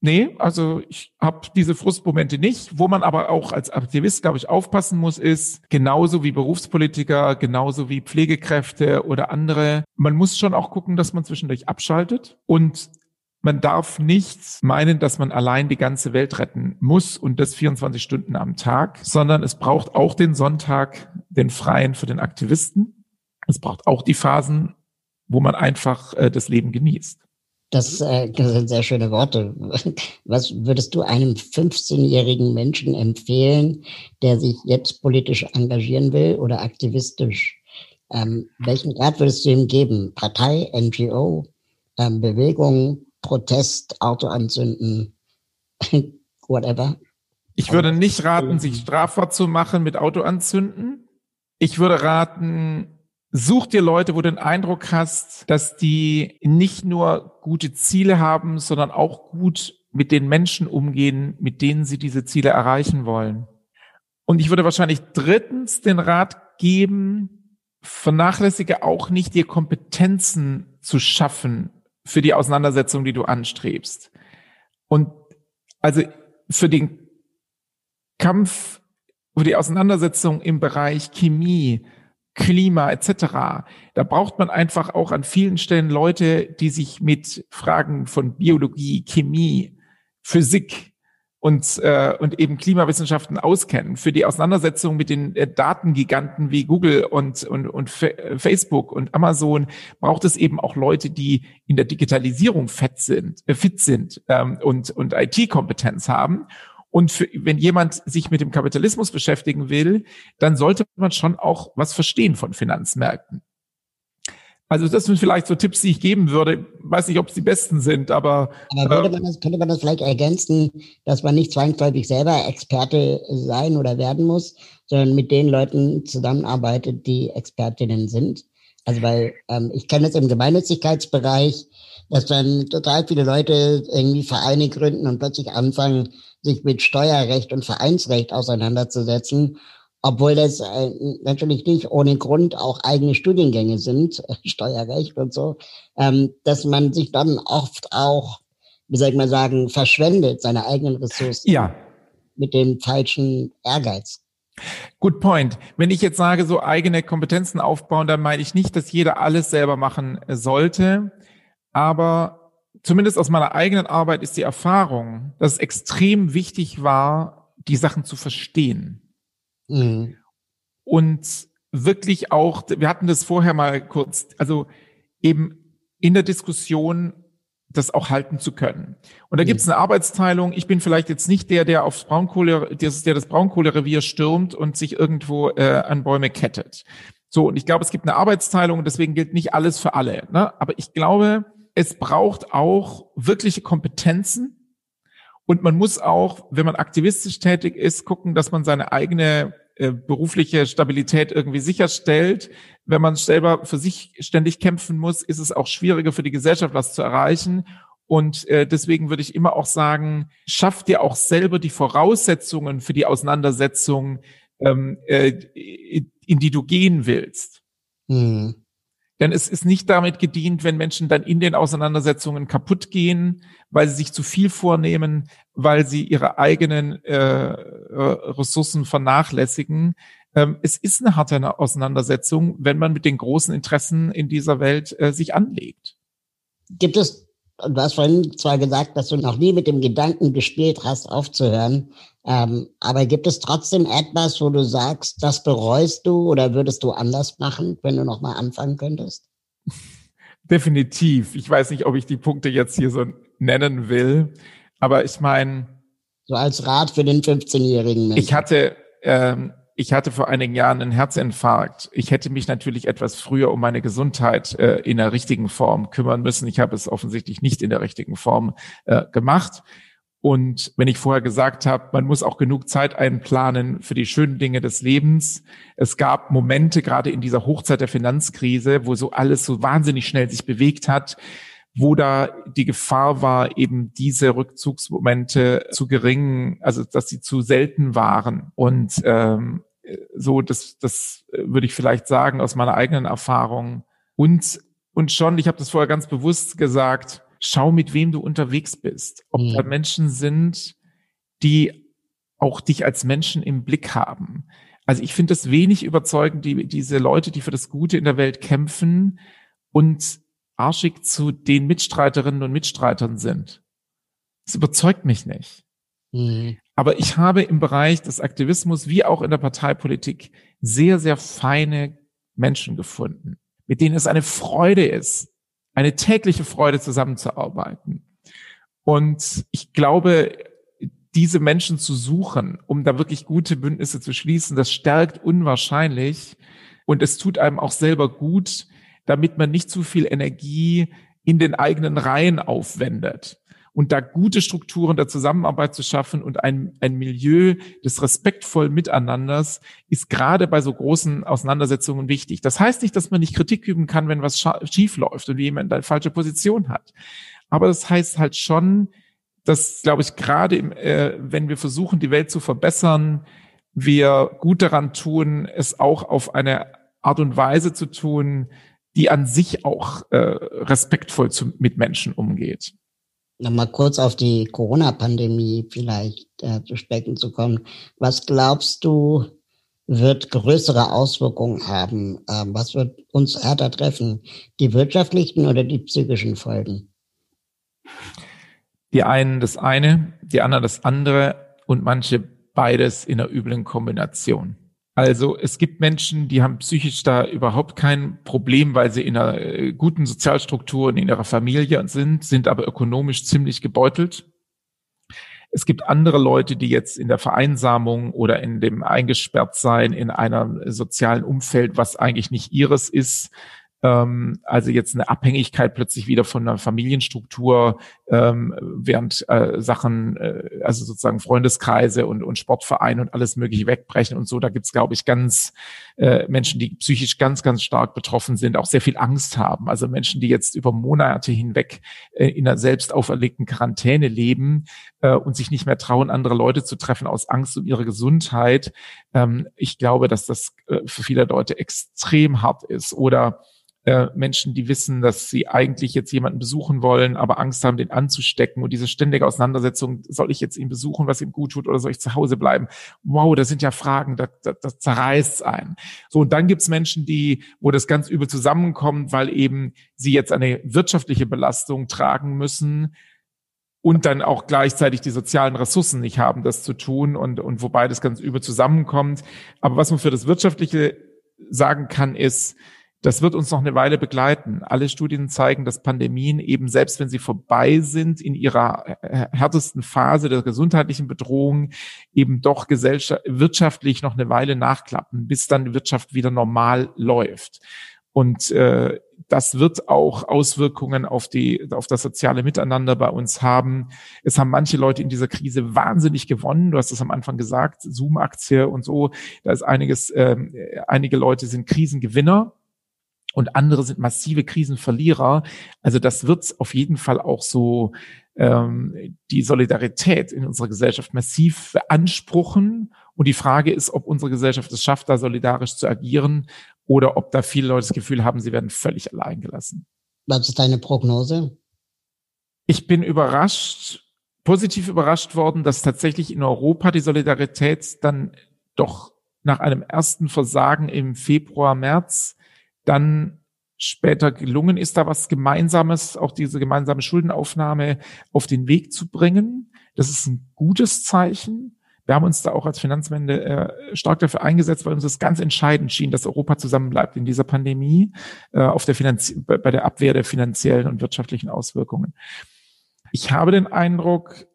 Nee, also ich habe diese Frustmomente nicht. Wo man aber auch als Aktivist, glaube ich, aufpassen muss, ist, genauso wie Berufspolitiker, genauso wie Pflegekräfte oder andere, man muss schon auch gucken, dass man zwischendurch abschaltet und man darf nicht meinen, dass man allein die ganze Welt retten muss und das 24 Stunden am Tag, sondern es braucht auch den Sonntag, den freien für den Aktivisten. Es braucht auch die Phasen, wo man einfach äh, das Leben genießt. Das, äh, das sind sehr schöne Worte. Was würdest du einem 15-jährigen Menschen empfehlen, der sich jetzt politisch engagieren will oder aktivistisch? Ähm, welchen Rat würdest du ihm geben? Partei, NGO, ähm, Bewegung, Protest, Auto anzünden, whatever? Ich würde nicht raten, sich strafbar zu machen mit Auto anzünden. Ich würde raten, Such dir Leute, wo du den Eindruck hast, dass die nicht nur gute Ziele haben, sondern auch gut mit den Menschen umgehen, mit denen sie diese Ziele erreichen wollen. Und ich würde wahrscheinlich drittens den Rat geben, vernachlässige auch nicht, dir Kompetenzen zu schaffen für die Auseinandersetzung, die du anstrebst. Und also für den Kampf, für die Auseinandersetzung im Bereich Chemie, Klima etc. Da braucht man einfach auch an vielen Stellen Leute, die sich mit Fragen von Biologie, Chemie, Physik und, äh, und eben Klimawissenschaften auskennen. Für die Auseinandersetzung mit den äh, Datengiganten wie Google und, und, und Facebook und Amazon braucht es eben auch Leute, die in der Digitalisierung fett sind, äh, fit sind ähm, und, und IT-Kompetenz haben. Und für, wenn jemand sich mit dem Kapitalismus beschäftigen will, dann sollte man schon auch was verstehen von Finanzmärkten. Also das sind vielleicht so Tipps, die ich geben würde. Weiß nicht, ob es die besten sind, aber. Aber würde äh, man das, könnte man das vielleicht ergänzen, dass man nicht zwangsläufig selber Experte sein oder werden muss, sondern mit den Leuten zusammenarbeitet, die Expertinnen sind? Also weil ähm, ich kenne das im Gemeinnützigkeitsbereich, dass dann total viele Leute irgendwie Vereine gründen und plötzlich anfangen, sich mit Steuerrecht und Vereinsrecht auseinanderzusetzen, obwohl das äh, natürlich nicht ohne Grund auch eigene Studiengänge sind, Steuerrecht und so, ähm, dass man sich dann oft auch, wie soll ich mal sagen, verschwendet, seine eigenen Ressourcen. Ja. Mit dem falschen Ehrgeiz. Good point. Wenn ich jetzt sage, so eigene Kompetenzen aufbauen, dann meine ich nicht, dass jeder alles selber machen sollte. Aber zumindest aus meiner eigenen Arbeit ist die Erfahrung, dass es extrem wichtig war, die Sachen zu verstehen. Mhm. Und wirklich auch, wir hatten das vorher mal kurz, also eben in der Diskussion das auch halten zu können. Und da mhm. gibt es eine Arbeitsteilung. Ich bin vielleicht jetzt nicht der, der aufs Braunkohle, der, der das Braunkohlerevier stürmt und sich irgendwo äh, an Bäume kettet. So, und ich glaube, es gibt eine Arbeitsteilung und deswegen gilt nicht alles für alle. Ne? Aber ich glaube, es braucht auch wirkliche Kompetenzen und man muss auch, wenn man aktivistisch tätig ist, gucken, dass man seine eigene äh, berufliche Stabilität irgendwie sicherstellt. Wenn man selber für sich ständig kämpfen muss, ist es auch schwieriger für die Gesellschaft was zu erreichen. Und äh, deswegen würde ich immer auch sagen, schaff dir auch selber die Voraussetzungen für die Auseinandersetzung, ähm, äh, in die du gehen willst. Mhm. Denn es ist nicht damit gedient, wenn Menschen dann in den Auseinandersetzungen kaputt gehen, weil sie sich zu viel vornehmen, weil sie ihre eigenen äh, äh, Ressourcen vernachlässigen. Ähm, es ist eine harte Auseinandersetzung, wenn man mit den großen Interessen in dieser Welt äh, sich anlegt. Gibt es du hast vorhin zwar gesagt, dass du noch nie mit dem Gedanken gespielt hast, aufzuhören, ähm, aber gibt es trotzdem etwas, wo du sagst, das bereust du oder würdest du anders machen, wenn du nochmal anfangen könntest? Definitiv. Ich weiß nicht, ob ich die Punkte jetzt hier so nennen will, aber ich meine. So als Rat für den 15-jährigen Menschen. Ich hatte ähm, ich hatte vor einigen Jahren einen Herzinfarkt. Ich hätte mich natürlich etwas früher um meine Gesundheit äh, in der richtigen Form kümmern müssen. Ich habe es offensichtlich nicht in der richtigen Form äh, gemacht. Und wenn ich vorher gesagt habe, man muss auch genug Zeit einplanen für die schönen Dinge des Lebens. Es gab Momente, gerade in dieser Hochzeit der Finanzkrise, wo so alles so wahnsinnig schnell sich bewegt hat, wo da die Gefahr war, eben diese Rückzugsmomente zu gering, also dass sie zu selten waren. Und ähm, so, das, das würde ich vielleicht sagen aus meiner eigenen Erfahrung. Und, und schon, ich habe das vorher ganz bewusst gesagt, schau, mit wem du unterwegs bist. Ob mhm. da Menschen sind, die auch dich als Menschen im Blick haben. Also ich finde es wenig überzeugend, die, diese Leute, die für das Gute in der Welt kämpfen und arschig zu den Mitstreiterinnen und Mitstreitern sind. Das überzeugt mich nicht. Mhm. Aber ich habe im Bereich des Aktivismus wie auch in der Parteipolitik sehr, sehr feine Menschen gefunden, mit denen es eine Freude ist, eine tägliche Freude zusammenzuarbeiten. Und ich glaube, diese Menschen zu suchen, um da wirklich gute Bündnisse zu schließen, das stärkt unwahrscheinlich. Und es tut einem auch selber gut, damit man nicht zu viel Energie in den eigenen Reihen aufwendet. Und da gute Strukturen der Zusammenarbeit zu schaffen und ein, ein Milieu des respektvollen Miteinanders ist gerade bei so großen Auseinandersetzungen wichtig. Das heißt nicht, dass man nicht Kritik üben kann, wenn was schief läuft und jemand eine falsche Position hat. Aber das heißt halt schon, dass, glaube ich, gerade im, äh, wenn wir versuchen, die Welt zu verbessern, wir gut daran tun, es auch auf eine Art und Weise zu tun, die an sich auch äh, respektvoll zu, mit Menschen umgeht. Nochmal kurz auf die Corona-Pandemie vielleicht äh, zu sprechen zu kommen. Was glaubst du, wird größere Auswirkungen haben? Ähm, was wird uns härter treffen? Die wirtschaftlichen oder die psychischen Folgen? Die einen das eine, die anderen das andere und manche beides in einer üblen Kombination. Also es gibt Menschen, die haben psychisch da überhaupt kein Problem, weil sie in einer äh, guten Sozialstruktur und in ihrer Familie sind, sind aber ökonomisch ziemlich gebeutelt. Es gibt andere Leute, die jetzt in der Vereinsamung oder in dem Eingesperrtsein in einem sozialen Umfeld, was eigentlich nicht ihres ist, ähm, also jetzt eine Abhängigkeit plötzlich wieder von einer Familienstruktur, ähm, während äh, Sachen, äh, also sozusagen Freundeskreise und, und Sportvereine und alles mögliche wegbrechen und so. Da gibt's glaube ich, ganz äh, Menschen, die psychisch ganz, ganz stark betroffen sind, auch sehr viel Angst haben. Also Menschen, die jetzt über Monate hinweg äh, in einer selbst auferlegten Quarantäne leben äh, und sich nicht mehr trauen, andere Leute zu treffen aus Angst um ihre Gesundheit. Ähm, ich glaube, dass das äh, für viele Leute extrem hart ist. Oder äh, Menschen, die wissen, dass sie eigentlich jetzt jemanden besuchen wollen, aber Angst haben, den anzustecken und diese ständige Auseinandersetzung, soll ich jetzt ihn besuchen, was ihm gut tut oder soll ich zu Hause bleiben? Wow, das sind ja Fragen, das, das, das zerreißt ein. So, und dann gibt's Menschen, die, wo das ganz übel zusammenkommt, weil eben sie jetzt eine wirtschaftliche Belastung tragen müssen, und dann auch gleichzeitig die sozialen Ressourcen nicht haben, das zu tun und, und wobei das ganz übel zusammenkommt. Aber was man für das Wirtschaftliche sagen kann, ist, das wird uns noch eine Weile begleiten. Alle Studien zeigen, dass Pandemien eben, selbst wenn sie vorbei sind, in ihrer härtesten Phase der gesundheitlichen Bedrohung eben doch wirtschaftlich noch eine Weile nachklappen, bis dann die Wirtschaft wieder normal läuft. Und äh, das wird auch Auswirkungen auf die auf das soziale Miteinander bei uns haben. Es haben manche Leute in dieser Krise wahnsinnig gewonnen. Du hast es am Anfang gesagt, Zoom-Aktie und so. Da ist einiges. Äh, einige Leute sind Krisengewinner und andere sind massive Krisenverlierer. Also das wird auf jeden Fall auch so ähm, die Solidarität in unserer Gesellschaft massiv beanspruchen. Und die Frage ist, ob unsere Gesellschaft es schafft, da solidarisch zu agieren oder ob da viele Leute das Gefühl haben, sie werden völlig allein gelassen. Was ist deine Prognose? Ich bin überrascht, positiv überrascht worden, dass tatsächlich in Europa die Solidarität dann doch nach einem ersten Versagen im Februar, März dann später gelungen ist, da was Gemeinsames, auch diese gemeinsame Schuldenaufnahme auf den Weg zu bringen. Das ist ein gutes Zeichen. Wir haben uns da auch als Finanzwende äh, stark dafür eingesetzt, weil uns das ganz entscheidend schien, dass Europa zusammenbleibt in dieser Pandemie, äh, auf der bei der Abwehr der finanziellen und wirtschaftlichen Auswirkungen. Ich habe den Eindruck,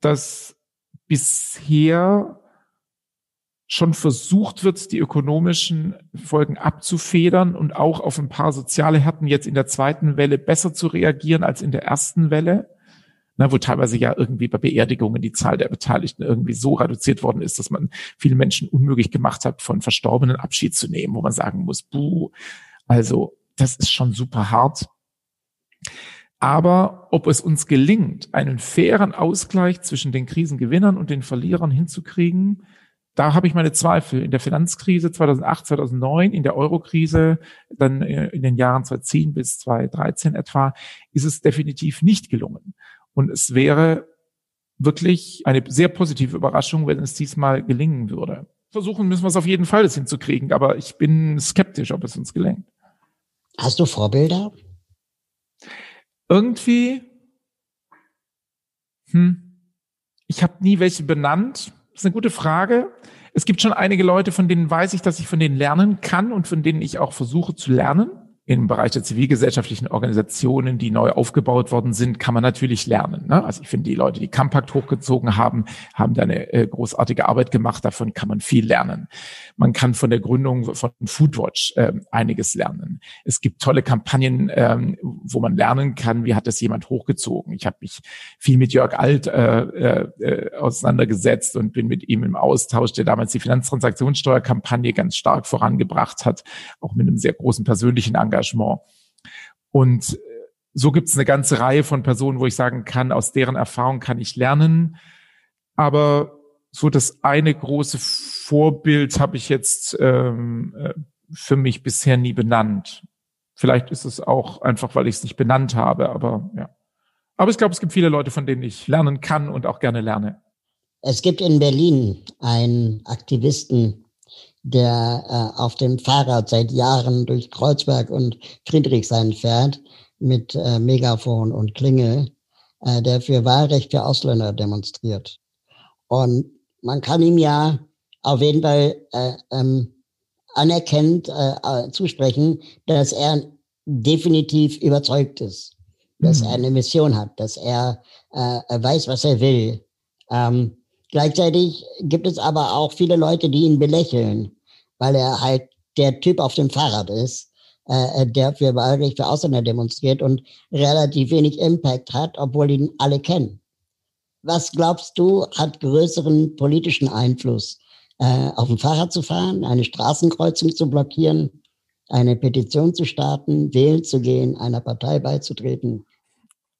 dass bisher schon versucht wird, die ökonomischen Folgen abzufedern und auch auf ein paar soziale Härten jetzt in der zweiten Welle besser zu reagieren als in der ersten Welle. Na, wo teilweise ja irgendwie bei Beerdigungen die Zahl der Beteiligten irgendwie so reduziert worden ist, dass man viele Menschen unmöglich gemacht hat, von Verstorbenen Abschied zu nehmen, wo man sagen muss, buh, also das ist schon super hart. Aber ob es uns gelingt, einen fairen Ausgleich zwischen den Krisengewinnern und den Verlierern hinzukriegen, da habe ich meine Zweifel. In der Finanzkrise 2008, 2009, in der Eurokrise, dann äh, in den Jahren 2010 bis 2013 etwa, ist es definitiv nicht gelungen. Und es wäre wirklich eine sehr positive Überraschung, wenn es diesmal gelingen würde. Versuchen müssen wir es auf jeden Fall, das hinzukriegen, aber ich bin skeptisch, ob es uns gelingt. Hast du Vorbilder? irgendwie, hm, ich habe nie welche benannt. Das ist eine gute Frage. Es gibt schon einige Leute, von denen weiß ich, dass ich von denen lernen kann und von denen ich auch versuche zu lernen im Bereich der zivilgesellschaftlichen Organisationen, die neu aufgebaut worden sind, kann man natürlich lernen. Ne? Also ich finde, die Leute, die Compact hochgezogen haben, haben da eine äh, großartige Arbeit gemacht. Davon kann man viel lernen. Man kann von der Gründung von Foodwatch äh, einiges lernen. Es gibt tolle Kampagnen, ähm, wo man lernen kann, wie hat das jemand hochgezogen. Ich habe mich viel mit Jörg Alt äh, äh, auseinandergesetzt und bin mit ihm im Austausch, der damals die Finanztransaktionssteuerkampagne ganz stark vorangebracht hat, auch mit einem sehr großen persönlichen Engagement Engagement. Und äh, so gibt es eine ganze Reihe von Personen, wo ich sagen kann, aus deren Erfahrung kann ich lernen. Aber so das eine große Vorbild habe ich jetzt ähm, äh, für mich bisher nie benannt. Vielleicht ist es auch einfach, weil ich es nicht benannt habe, aber ja. Aber ich glaube, es gibt viele Leute, von denen ich lernen kann und auch gerne lerne. Es gibt in Berlin einen Aktivisten, der äh, auf dem Fahrrad seit Jahren durch Kreuzberg und Friedrichshain fährt mit äh, Megafon und Klingel, äh, der für Wahlrecht für Ausländer demonstriert. Und man kann ihm ja auf jeden Fall äh, ähm, anerkennt äh, äh, zusprechen, dass er definitiv überzeugt ist, dass mhm. er eine Mission hat, dass er äh, weiß, was er will. Ähm, gleichzeitig gibt es aber auch viele Leute, die ihn belächeln weil er halt der Typ auf dem Fahrrad ist, äh, der für Wahlrecht für Ausländer demonstriert und relativ wenig Impact hat, obwohl ihn alle kennen. Was glaubst du, hat größeren politischen Einfluss? Äh, auf dem Fahrrad zu fahren, eine Straßenkreuzung zu blockieren, eine Petition zu starten, wählen zu gehen, einer Partei beizutreten?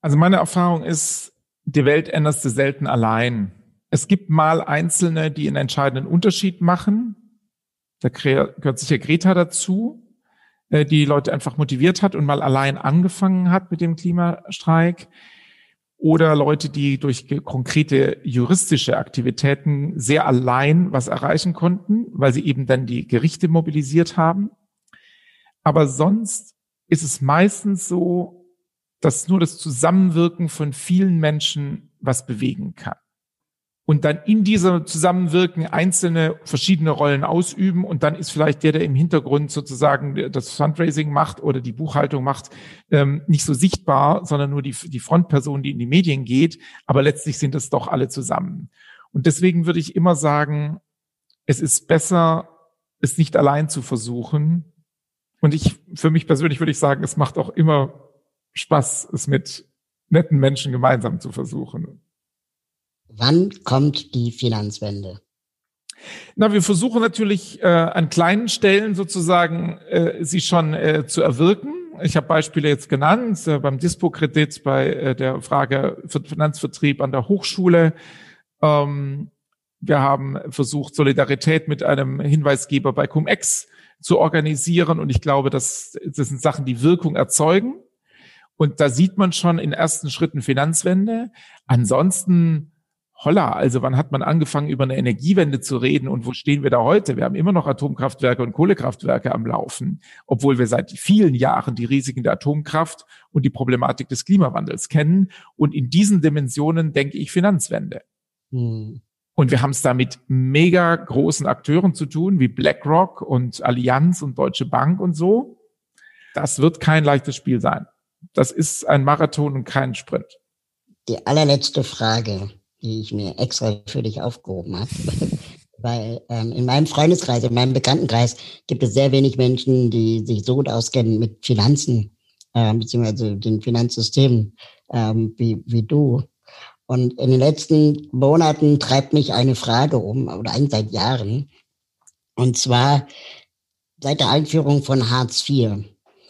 Also meine Erfahrung ist, die Welt änderst du selten allein. Es gibt mal Einzelne, die einen entscheidenden Unterschied machen, da gehört sicher Greta dazu, äh, die Leute einfach motiviert hat und mal allein angefangen hat mit dem Klimastreik. Oder Leute, die durch konkrete juristische Aktivitäten sehr allein was erreichen konnten, weil sie eben dann die Gerichte mobilisiert haben. Aber sonst ist es meistens so, dass nur das Zusammenwirken von vielen Menschen was bewegen kann und dann in dieser Zusammenwirken einzelne verschiedene Rollen ausüben und dann ist vielleicht der, der im Hintergrund sozusagen das Fundraising macht oder die Buchhaltung macht, ähm, nicht so sichtbar, sondern nur die, die Frontperson, die in die Medien geht, aber letztlich sind es doch alle zusammen. Und deswegen würde ich immer sagen, es ist besser, es nicht allein zu versuchen. Und ich, für mich persönlich würde ich sagen, es macht auch immer Spaß, es mit netten Menschen gemeinsam zu versuchen. Wann kommt die Finanzwende? Na, wir versuchen natürlich äh, an kleinen Stellen sozusagen äh, sie schon äh, zu erwirken. Ich habe Beispiele jetzt genannt, äh, beim Dispo-Kredit, bei äh, der Frage für Finanzvertrieb an der Hochschule. Ähm, wir haben versucht, Solidarität mit einem Hinweisgeber bei Cum-Ex zu organisieren. Und ich glaube, dass das sind Sachen, die Wirkung erzeugen. Und da sieht man schon in ersten Schritten Finanzwende. Ansonsten holla, also wann hat man angefangen, über eine Energiewende zu reden und wo stehen wir da heute? Wir haben immer noch Atomkraftwerke und Kohlekraftwerke am Laufen, obwohl wir seit vielen Jahren die Risiken der Atomkraft und die Problematik des Klimawandels kennen. Und in diesen Dimensionen denke ich Finanzwende. Hm. Und wir haben es da mit mega großen Akteuren zu tun, wie BlackRock und Allianz und Deutsche Bank und so. Das wird kein leichtes Spiel sein. Das ist ein Marathon und kein Sprint. Die allerletzte Frage die ich mir extra für dich aufgehoben habe. Weil ähm, in meinem Freundeskreis, in meinem Bekanntenkreis gibt es sehr wenig Menschen, die sich so gut auskennen mit Finanzen, äh, beziehungsweise den Finanzsystemen ähm, wie, wie du. Und in den letzten Monaten treibt mich eine Frage um, oder eigentlich seit Jahren. Und zwar seit der Einführung von Hartz IV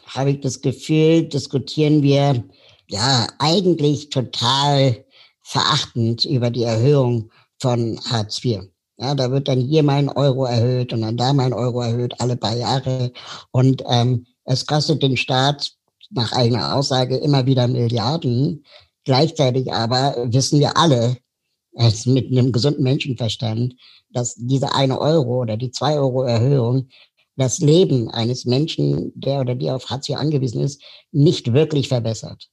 habe ich das Gefühl, diskutieren wir ja eigentlich total verachtend über die Erhöhung von Hartz IV. Ja, da wird dann hier mein Euro erhöht und dann da mein Euro erhöht, alle paar Jahre. Und ähm, es kostet den Staat nach eigener Aussage immer wieder Milliarden. Gleichzeitig aber wissen wir alle, als mit einem gesunden Menschenverstand, dass diese eine Euro oder die zwei Euro Erhöhung das Leben eines Menschen, der oder die auf Hartz IV angewiesen ist, nicht wirklich verbessert.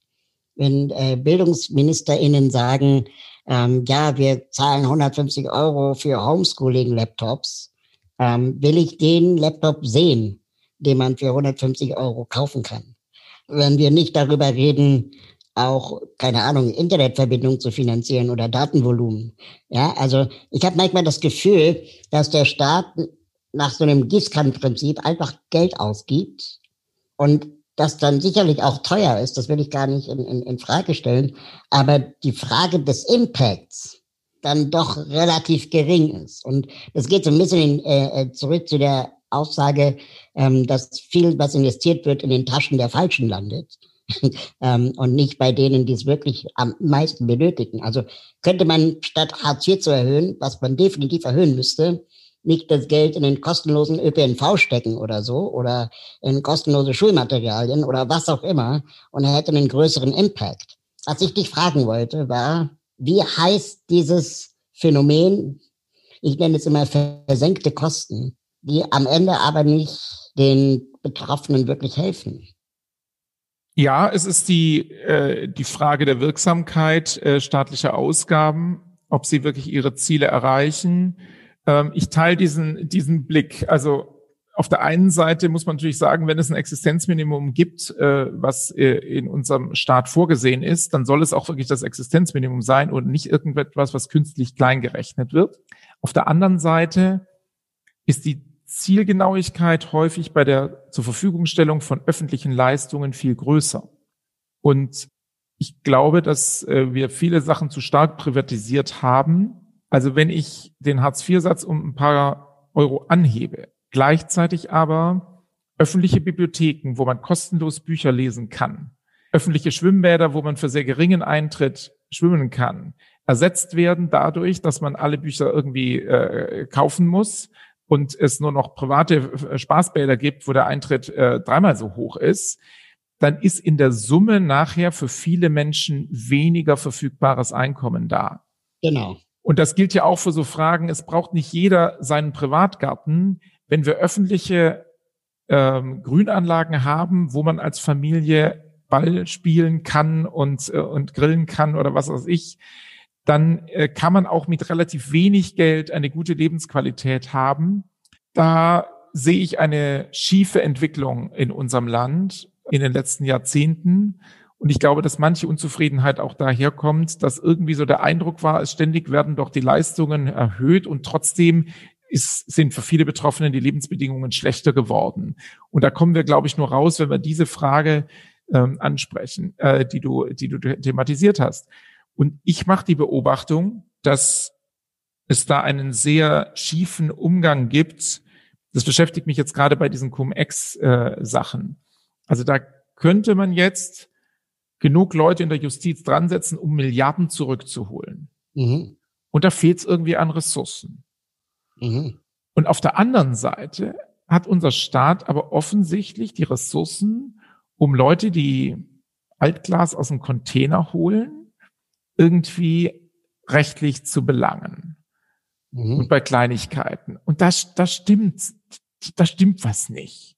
Wenn äh, BildungsministerInnen sagen, ähm, ja, wir zahlen 150 Euro für Homeschooling-Laptops, ähm, will ich den Laptop sehen, den man für 150 Euro kaufen kann. Wenn wir nicht darüber reden, auch, keine Ahnung, Internetverbindung zu finanzieren oder Datenvolumen. Ja, also ich habe manchmal das Gefühl, dass der Staat nach so einem Gießkannenprinzip einfach Geld ausgibt und das dann sicherlich auch teuer ist, das will ich gar nicht in, in, in Frage stellen, aber die Frage des Impacts dann doch relativ gering ist. Und das geht so ein bisschen äh, äh, zurück zu der Aussage, ähm, dass viel, was investiert wird, in den Taschen der Falschen landet. ähm, und nicht bei denen, die es wirklich am meisten benötigen. Also könnte man statt Hartz IV zu erhöhen, was man definitiv erhöhen müsste, nicht das Geld in den kostenlosen ÖPNV stecken oder so oder in kostenlose Schulmaterialien oder was auch immer und hätte einen größeren Impact. Was ich dich fragen wollte, war, wie heißt dieses Phänomen, ich nenne es immer versenkte Kosten, die am Ende aber nicht den Betroffenen wirklich helfen? Ja, es ist die, äh, die Frage der Wirksamkeit äh, staatlicher Ausgaben, ob sie wirklich ihre Ziele erreichen ähm, ich teile diesen, diesen Blick. Also auf der einen Seite muss man natürlich sagen, wenn es ein Existenzminimum gibt, äh, was äh, in unserem Staat vorgesehen ist, dann soll es auch wirklich das Existenzminimum sein und nicht irgendetwas, was künstlich klein gerechnet wird. Auf der anderen Seite ist die Zielgenauigkeit häufig bei der zur Verfügungstellung von öffentlichen Leistungen viel größer. Und ich glaube, dass äh, wir viele Sachen zu stark privatisiert haben also wenn ich den Hartz-IV-Satz um ein paar Euro anhebe, gleichzeitig aber öffentliche Bibliotheken, wo man kostenlos Bücher lesen kann, öffentliche Schwimmbäder, wo man für sehr geringen Eintritt schwimmen kann, ersetzt werden dadurch, dass man alle Bücher irgendwie äh, kaufen muss und es nur noch private äh, Spaßbäder gibt, wo der Eintritt äh, dreimal so hoch ist, dann ist in der Summe nachher für viele Menschen weniger verfügbares Einkommen da. Genau. Und das gilt ja auch für so Fragen, es braucht nicht jeder seinen Privatgarten. Wenn wir öffentliche ähm, Grünanlagen haben, wo man als Familie Ball spielen kann und, äh, und grillen kann oder was weiß ich, dann äh, kann man auch mit relativ wenig Geld eine gute Lebensqualität haben. Da sehe ich eine schiefe Entwicklung in unserem Land in den letzten Jahrzehnten. Und ich glaube, dass manche Unzufriedenheit auch daherkommt, dass irgendwie so der Eindruck war, es ständig werden doch die Leistungen erhöht und trotzdem ist, sind für viele Betroffene die Lebensbedingungen schlechter geworden. Und da kommen wir, glaube ich, nur raus, wenn wir diese Frage ähm, ansprechen, äh, die du, die du thematisiert hast. Und ich mache die Beobachtung, dass es da einen sehr schiefen Umgang gibt. Das beschäftigt mich jetzt gerade bei diesen Cum-Ex-Sachen. Äh, also da könnte man jetzt genug Leute in der Justiz dran setzen, um Milliarden zurückzuholen. Mhm. Und da fehlt es irgendwie an Ressourcen. Mhm. Und auf der anderen Seite hat unser Staat aber offensichtlich die Ressourcen, um Leute, die Altglas aus dem Container holen, irgendwie rechtlich zu belangen. Mhm. Und bei Kleinigkeiten. Und da, da stimmt, da stimmt was nicht.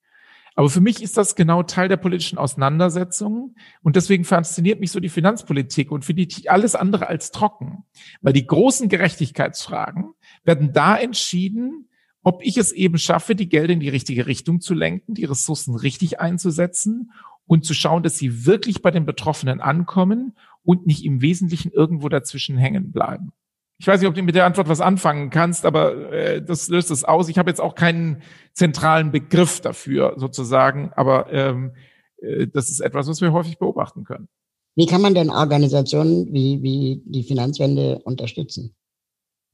Aber für mich ist das genau Teil der politischen Auseinandersetzung. Und deswegen fasziniert mich so die Finanzpolitik und finde ich alles andere als trocken. Weil die großen Gerechtigkeitsfragen werden da entschieden, ob ich es eben schaffe, die Gelder in die richtige Richtung zu lenken, die Ressourcen richtig einzusetzen und zu schauen, dass sie wirklich bei den Betroffenen ankommen und nicht im Wesentlichen irgendwo dazwischen hängen bleiben. Ich weiß nicht, ob du mit der Antwort was anfangen kannst, aber äh, das löst es aus. Ich habe jetzt auch keinen zentralen Begriff dafür sozusagen, aber ähm, äh, das ist etwas, was wir häufig beobachten können. Wie kann man denn Organisationen wie, wie die Finanzwende unterstützen?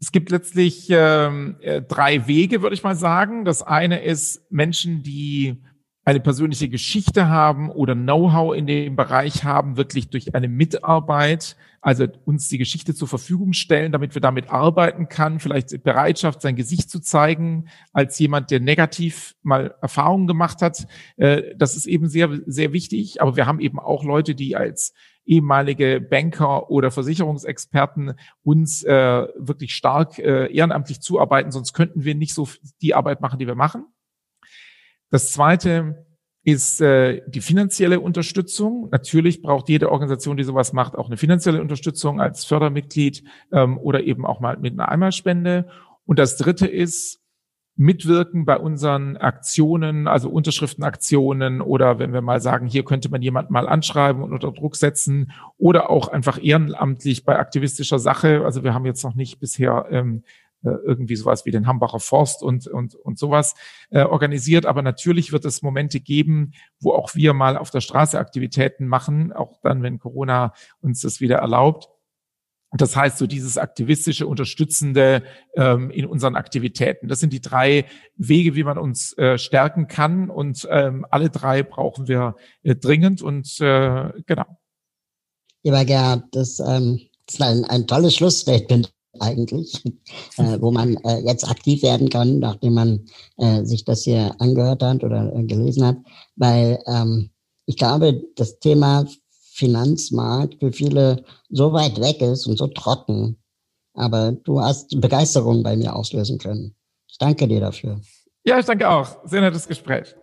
Es gibt letztlich ähm, äh, drei Wege, würde ich mal sagen. Das eine ist Menschen, die eine persönliche Geschichte haben oder Know-how in dem Bereich haben, wirklich durch eine Mitarbeit, also uns die Geschichte zur Verfügung stellen, damit wir damit arbeiten kann, vielleicht Bereitschaft, sein Gesicht zu zeigen, als jemand, der negativ mal Erfahrungen gemacht hat. Äh, das ist eben sehr, sehr wichtig. Aber wir haben eben auch Leute, die als ehemalige Banker oder Versicherungsexperten uns äh, wirklich stark äh, ehrenamtlich zuarbeiten, sonst könnten wir nicht so die Arbeit machen, die wir machen. Das zweite ist äh, die finanzielle Unterstützung. Natürlich braucht jede Organisation, die sowas macht, auch eine finanzielle Unterstützung als Fördermitglied ähm, oder eben auch mal mit einer Einmalspende. Und das Dritte ist mitwirken bei unseren Aktionen, also Unterschriftenaktionen oder wenn wir mal sagen, hier könnte man jemand mal anschreiben und unter Druck setzen oder auch einfach ehrenamtlich bei aktivistischer Sache. Also wir haben jetzt noch nicht bisher ähm, äh, irgendwie sowas wie den Hambacher Forst und, und, und sowas äh, organisiert. Aber natürlich wird es Momente geben, wo auch wir mal auf der Straße Aktivitäten machen, auch dann, wenn Corona uns das wieder erlaubt. Das heißt, so dieses aktivistische, unterstützende ähm, in unseren Aktivitäten. Das sind die drei Wege, wie man uns äh, stärken kann. Und ähm, alle drei brauchen wir äh, dringend. Und äh, genau. Lieber Gerhard, das, ähm, das ist ein, ein tolles Schlussstatement eigentlich, äh, wo man äh, jetzt aktiv werden kann, nachdem man äh, sich das hier angehört hat oder äh, gelesen hat. Weil ähm, ich glaube, das Thema Finanzmarkt für viele so weit weg ist und so trocken. Aber du hast Begeisterung bei mir auslösen können. Ich danke dir dafür. Ja, ich danke auch. Sehr nettes Gespräch.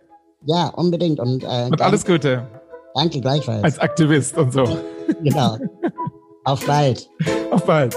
Ja, unbedingt. Und, äh, und alles Gute. Danke gleichfalls. Als Aktivist und so. genau. Auf bald. Auf bald.